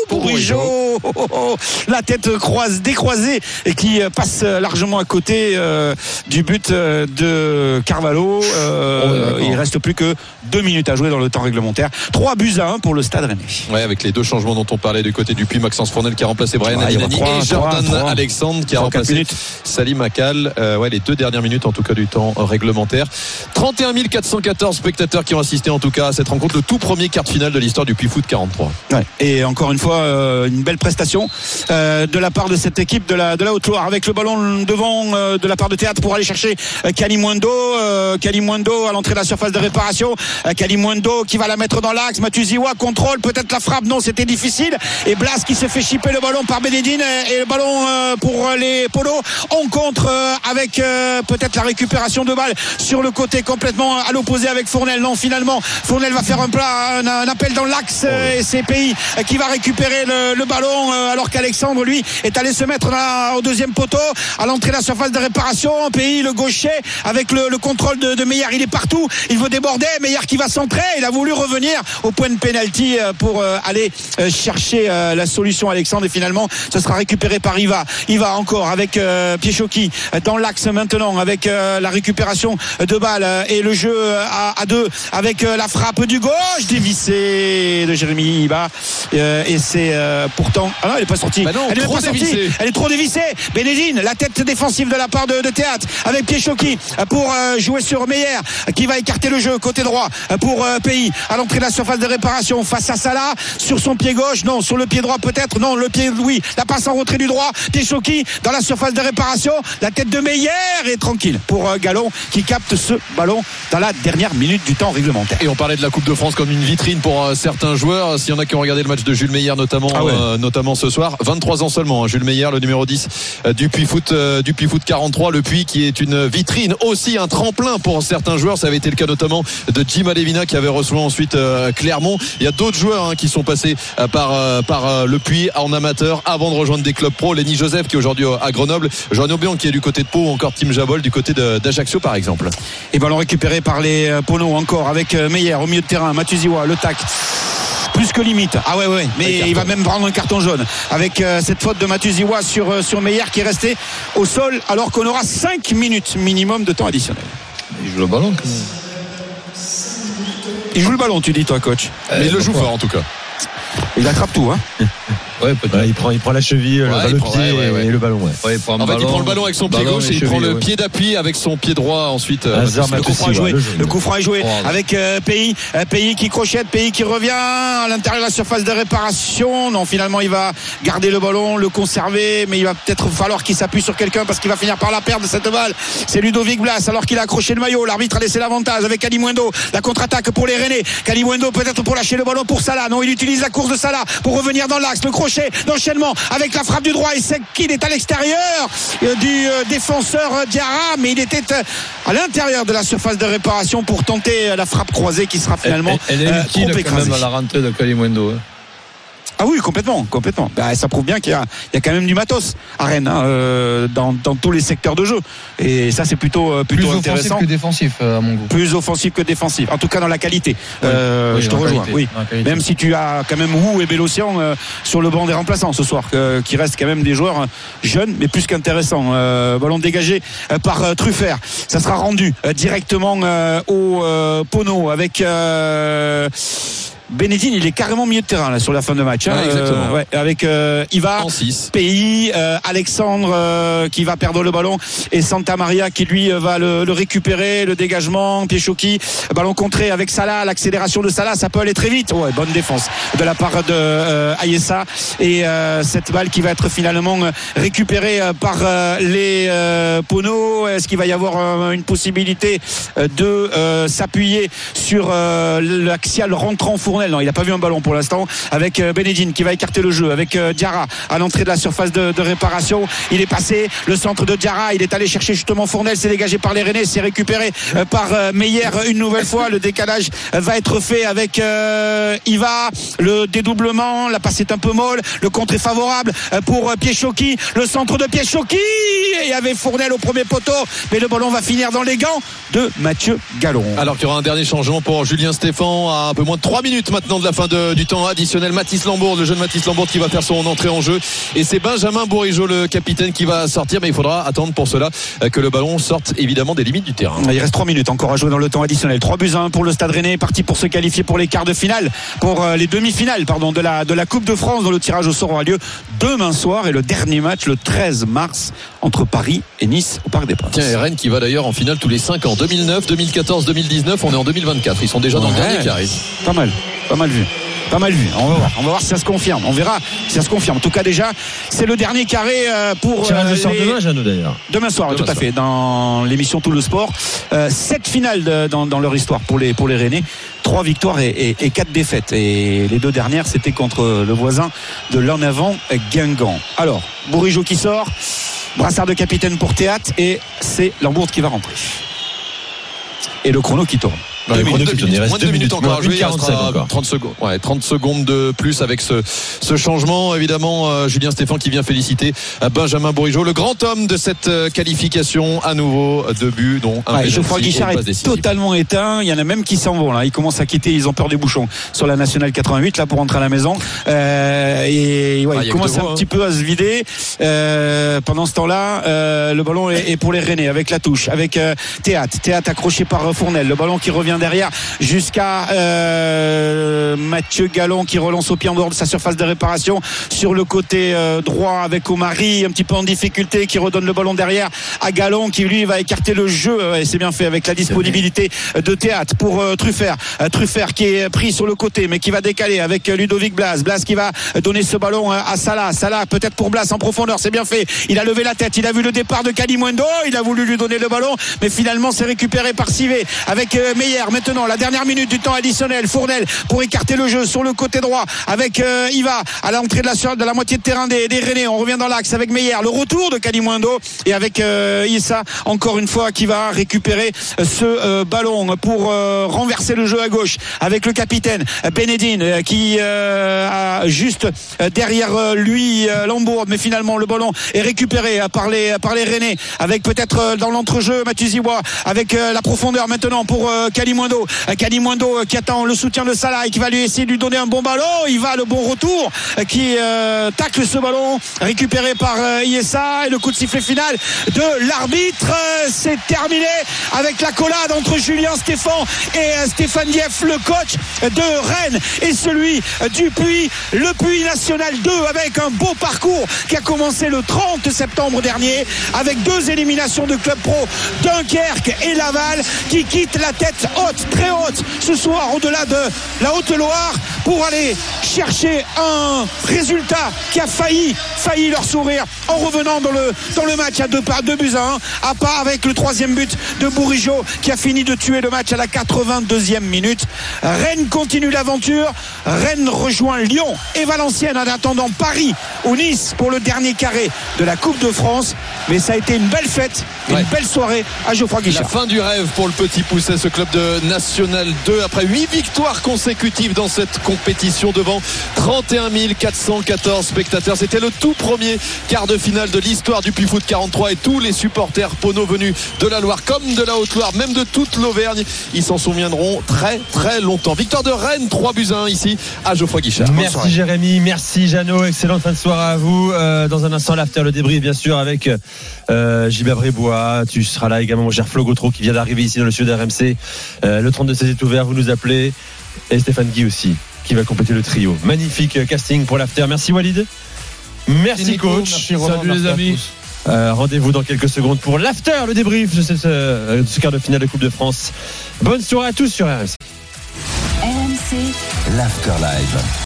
S6: Oh, oh, oh. La tête croise, décroisée et qui euh, passe euh, largement à côté euh, du but de Carvalho. Euh,
S7: Oh,
S6: il reste plus que deux minutes à jouer dans le temps réglementaire. 3 buts à 1 pour le Stade Rennais.
S5: Ouais, avec les deux changements dont on parlait du côté du Puy, Maxence Fournel qui a remplacé Brian Adinani
S6: trois,
S5: et Jordan
S6: trois, trois.
S5: Alexandre qui a
S6: Trois,
S5: remplacé
S6: minutes.
S5: Salim Akal. Euh, ouais, les deux dernières minutes en tout cas du temps réglementaire. 31 414 spectateurs qui ont assisté en tout cas à cette rencontre, le premier quart de finale de l'histoire du Puy Foot 43.
S6: Ouais. Et encore une fois, euh, une belle prestation euh, de la part de cette équipe de la, de la Haute-Loire avec le ballon devant euh, de la part de Théâtre pour aller chercher Kalimundo. Euh, Kalimundo à l'entrée de la surface de réparation. Kalimundo qui va la mettre dans l'axe. Matuziwa contrôle peut-être la frappe. Non, c'était difficile. Et Blas qui se fait chipper le ballon par Benedine euh, et le ballon pour les polos. On contre avec peut-être la récupération de balle sur le côté complètement à l'opposé avec Fournel. Non, finalement, Fournel va faire un plat, un, un appel dans l'axe euh, et c'est Pays qui va récupérer le, le ballon euh, alors qu'Alexandre lui est allé se mettre là, au deuxième poteau à l'entrée de la surface de réparation. Pays le gaucher avec le, le contrôle de, de Meyer, il est partout, il veut déborder. Meyer qui va centrer, il a voulu revenir au point de pénalty euh, pour euh, aller chercher la solution Alexandre et finalement ce sera récupéré par Iva. Iva encore avec euh, dans l'axe maintenant avec la récupération de balle euh, et le jeu à, à deux avec la frappe du gauche dévissée de Jérémy Iba Euh, et c'est euh, pourtant ah non elle est pas sortie.
S5: Bah non,
S6: elle est
S5: trop
S6: pas sortie.
S5: Dévissée.
S6: elle est trop dévissée Bénédine la tête défensive de la part de, de Théâtre avec Piechocki euh, pour euh, jouer sur Meyer qui va écarter le jeu côté droit pour Pays à l'entrée de la surface de réparation face à Salah sur son pied gauche non sur le pied droit peut-être non le pied oui la passe en retrait du droit Piechocki dans la surface de réparation la tête de Meyer est tranquille pour Gallon qui capte ce ballon dans la dernière minute du temps réglementaire.
S5: Et on parlait de la Coupe de France comme une vitrine pour euh, certains joueurs. S'il y en a qui ont regardé le match de Jules Meyer notamment,
S6: Ah ouais.
S5: euh, notamment ce soir, 23 ans seulement. hein, Jules Meyer, le numéro 10 euh, du Puy Foot, euh, du Puy Foot 43, le Puy qui est une vitrine, aussi un tremplin pour certains joueurs. Ça avait été le cas notamment de Jim Alevina qui avait reçu ensuite euh, Clermont. Il y a d'autres joueurs hein, qui sont passés par par le Puy en amateur avant de rejoindre des clubs pro. Lenny Joseph qui est aujourd'hui à Grenoble, Joanne Aubion qui est du côté de Pau, ou encore Tim Jabol du côté d'Ajaccio par exemple.
S6: Et ballon récupéré par les Pono encore avec Meyer au milieu de terrain. Le tac. Plus que limite. Ah ouais, ouais. Mais il va même prendre un carton jaune. Avec euh, cette faute de Matuziwa sur, euh, sur Meyer qui est resté au sol alors qu'on aura 5 minutes minimum de temps additionnel.
S7: Il joue le ballon quand même.
S6: Il joue le ballon, tu dis toi, coach.
S5: Mais il le joue fort en tout cas.
S6: Il attrape tout, hein.
S7: Ouais, peut-être.
S3: Il, prend, il prend la cheville, le-
S5: Ouais,
S3: le,
S5: il prend-
S3: pied
S5: ouais, ouais, ouais.
S3: et le ballon. Ouais.
S7: Ouais, il prend
S5: En fait, il prend le ballon avec son pied gauche et
S7: et
S5: il prend le
S7: ouais.
S5: pied d'appui avec son pied droit ensuite. euh,
S3: Hazard,
S6: Le coup franc joué.
S3: le
S6: coup franc est joué avec euh, Pays. Euh, Pays qui crochette, Pays qui revient à l'intérieur de la surface de réparation. Non, finalement, il va garder le ballon, le conserver, mais il va peut-être falloir qu'il s'appuie sur quelqu'un parce qu'il va finir par la perdre cette balle. C'est Ludovic Blas alors qu'il a accroché le maillot. L'arbitre a laissé l'avantage avec Kalimundo. La contre-attaque pour les Rennais. Kalimundo peut-être pour lâcher le ballon pour Salah. Non, il utilise la course de Salah pour revenir dans l'axe. Le crochet d'enchaînement avec la frappe du droit et c'est qu'il est à l'extérieur euh, du euh, défenseur euh, Diarra, mais il était à l'intérieur de la surface de réparation pour tenter la frappe croisée qui sera finalement
S7: Elle, elle est utile
S6: trop
S7: quand même à la rentrée de Kalimundo. hein.
S6: Ah oui, complètement, complètement. Bah, ça prouve bien qu'il y a, il y a quand même du matos à Rennes hein, euh, dans, dans tous les secteurs de jeu. Et ça, c'est plutôt, euh,
S4: Plus
S6: plutôt
S4: offensif
S6: intéressant.
S4: que défensif, euh, à mon goût.
S6: Plus offensif que défensif. En tout cas, dans la qualité. Euh,
S4: Oui,
S6: je te rejoins.
S4: qualité,
S6: Oui. Même si tu as quand même Wu et Bélocian euh, sur le banc des remplaçants ce soir, euh, qui restent quand même des joueurs jeunes, mais plus qu'intéressants. Euh, ballon dégagé par Truffert. Ça sera rendu euh, directement euh, au euh, Pono avec. Bénédine, il est carrément milieu de terrain là, sur la fin de match. hein.
S5: Ouais, exactement.
S6: Euh, ouais, avec euh, Iva.
S5: En 6.
S6: Pays, euh, Alexandre euh, qui va perdre le ballon et Santa Maria qui lui va le, le récupérer, le dégagement, Piechocki, ballon contré avec Salah, l'accélération de Salah, ça peut aller très vite. Ouais, bonne défense de la part de euh, Ayessa et euh, cette balle qui va être finalement récupérée par euh, les euh, Pono. Est-ce qu'il va y avoir euh, une possibilité de euh, s'appuyer sur euh, l'axial rentrant Non, il n'a pas vu un ballon pour l'instant. Avec euh, Benedine qui va écarter le jeu. Avec euh, Diarra à l'entrée de la surface de, réparation. Il est passé. Le centre de Diarra, il est allé chercher justement Fournel, c'est dégagé par les Rennais, c'est récupéré euh, par Meyer une nouvelle fois. Le décalage va être fait avec Iva, le dédoublement, la passe est un peu molle, le contre est favorable pour Piechocki, le centre de Piechocki et il y avait Fournel au premier poteau, mais le ballon va finir dans les gants de Mathieu Gallon.
S5: Alors qu'il y aura un dernier changement pour Julien Stéphan à un peu moins de 3 minutes maintenant de la fin du temps additionnel. Mathis Lambourg, le jeune Mathis Lambourg qui va faire son entrée en jeu. Et c'est Benjamin Bourigeau, le capitaine, qui va sortir. Mais il faudra attendre pour cela euh, que le ballon sorte évidemment des limites du terrain.
S6: Il reste 3 minutes encore à jouer dans le temps additionnel. 3 buts à 1 pour le Stade Rennais, parti pour se qualifier pour les quarts de finale, pour euh, les demi-finales pardon, de, la, de la Coupe de France dont le tirage au sort aura lieu demain soir et le dernier match le 13 mars entre Paris et Nice au Parc des Princes.
S5: Tiens, et Rennes qui va d'ailleurs en finale tous les 5 ans. 2009, 2014, 2019, on est en 2024. Ils sont déjà dans le dernier qui arrive.
S6: Pas mal, pas mal vu. Pas mal vu. On va voir. On va voir si ça se confirme. On verra si ça se confirme. En tout cas, déjà, c'est le dernier carré euh, pour
S3: Tirage
S6: euh,
S3: de sort
S6: les-
S3: demain, Jeannot d'ailleurs.
S6: Demain soir,
S5: Demain
S6: tout à fait, dans l'émission Tout le Sport. Euh, sept finales de- dans, dans leur histoire pour les, pour les Rennais. Trois victoires et, et- et quatre défaites. Et les deux dernières, c'était contre le voisin de l'en avant, Guingamp. Alors, Bourigeau qui sort, brassard de capitaine pour Théâtre, et c'est Lambourde qui va rentrer. Et le chrono qui tourne.
S5: Deux minutes,
S3: il reste
S5: moins de
S3: deux
S5: minutes
S3: minutes,
S5: encore à
S3: moins
S5: jouer.
S3: une
S5: Il restera
S3: 45 encore.
S5: 30 secondes, ouais, 30 secondes de plus avec ce, ce changement. Évidemment, euh, Julien Stéphane qui vient féliciter euh, Benjamin Bourigeau, le grand homme de cette euh, qualification. À nouveau, deux buts, dont un
S6: Ouais, Geoffroy Guichard est
S5: décisive.
S6: totalement éteint. Il y en a même qui s'en vont là. Ils commencent à quitter. Ils ont peur des bouchons sur la nationale 88 là pour rentrer à la maison. Euh, et ouais,
S5: Ah,
S6: ils commencent un petit peu à se vider. Euh, pendant ce temps-là, euh, le ballon est, est pour les Rennais avec la touche, avec euh, Théâtre. Théâtre accroché par Fournel. Le ballon qui revient derrière jusqu'à euh, Mathieu Gallon qui relance au pied en dehors de sa surface de réparation. Sur le côté euh, droit avec Omari un petit peu en difficulté qui redonne le ballon derrière à Gallon qui lui va écarter le jeu. Et c'est bien fait avec la disponibilité de Théâtre pour euh, Truffert. Euh, Truffert qui est pris sur le côté mais qui va décaler avec euh, Ludovic Blas. Blas qui va donner ce ballon euh, à Salah. Salah peut-être pour Blas en profondeur. C'est bien fait. Il a levé la tête. Il a vu le départ de Kalimundo il a voulu lui donner le ballon mais finalement c'est récupéré par Sivé avec euh, Maintenant la dernière minute du temps additionnel. Fournel pour écarter le jeu sur le côté droit avec euh, Iva à l'entrée de la, de la moitié de terrain des, des on revient dans l'axe avec Meyer. Le retour de Kalimundo et avec euh, Issa encore une fois qui va récupérer euh, ce euh, ballon pour renverser le jeu à gauche avec le capitaine Benedine qui a juste derrière lui Lambourg mais finalement le ballon est récupéré par les, par les avec peut-être dans l'entrejeu Mathieu Ziwa avec la profondeur maintenant pour euh, Kalimundo Euh, euh, qui attend le soutien de Salah et qui va lui essayer de lui donner un bon ballon. Il va le bon retour euh, qui tacle ce ballon récupéré par Iessa et le coup de sifflet final de l'arbitre c'est terminé avec la collade entre Julien Stéphan et Stéphane Dieff le coach de Rennes. Et celui du Puy le Puy National 2 avec un beau parcours qui a commencé le 30 septembre dernier avec deux éliminations de club pro Dunkerque et Laval qui quittent la tête haute très haute ce soir au-delà de la Haute-Loire pour aller chercher un résultat qui a failli failli leur sourire en revenant dans le dans le match à deux pas deux buts à un à part avec le troisième but de Bourigeau qui a fini de tuer le match à la 82e minute. Rennes continue l'aventure. Rennes rejoint Lyon et Valenciennes en attendant Paris ou Nice pour le dernier carré de la Coupe de France. Mais ça a été une belle fête une
S5: Ouais.
S6: belle soirée à Geoffroy
S5: La
S6: Guichard.
S5: fin du rêve pour le petit Pousset, ce club de National 2, après 8 victoires consécutives dans cette compétition devant 31 414 spectateurs. C'était le tout premier quart de finale de l'histoire du Puy Foot 43 et tous les supporters Pono venus de la Loire comme de la Haute-Loire, même de toute l'Auvergne, ils s'en souviendront très très longtemps. Victoire de Rennes, 3 buts à 1 ici à Geoffroy Guichard.
S3: Merci. Jérémy, merci Jeannot, excellente fin de soirée à vous. Euh, dans un instant, l'after, le débrief bien sûr avec euh, Gilbert Brébois. Tu seras là également mon cher Flo Gautreau qui vient d'arriver ici dans le studio d'RMC. Euh, le 32 16 est ouvert, vous nous appelez. Et Stéphane Guy aussi qui va compléter le trio. Magnifique euh, casting pour l'after. Merci Walid. Merci
S7: Nico,
S3: coach.
S7: merci Roland,
S3: Salut les
S7: merci
S3: amis. Euh, Rendez-vous dans quelques secondes pour l'after, le débrief de, cette, euh, de ce quart de finale de Coupe de France. Bonne soirée à tous sur RMC.
S1: RMC,
S2: l'Afterlife.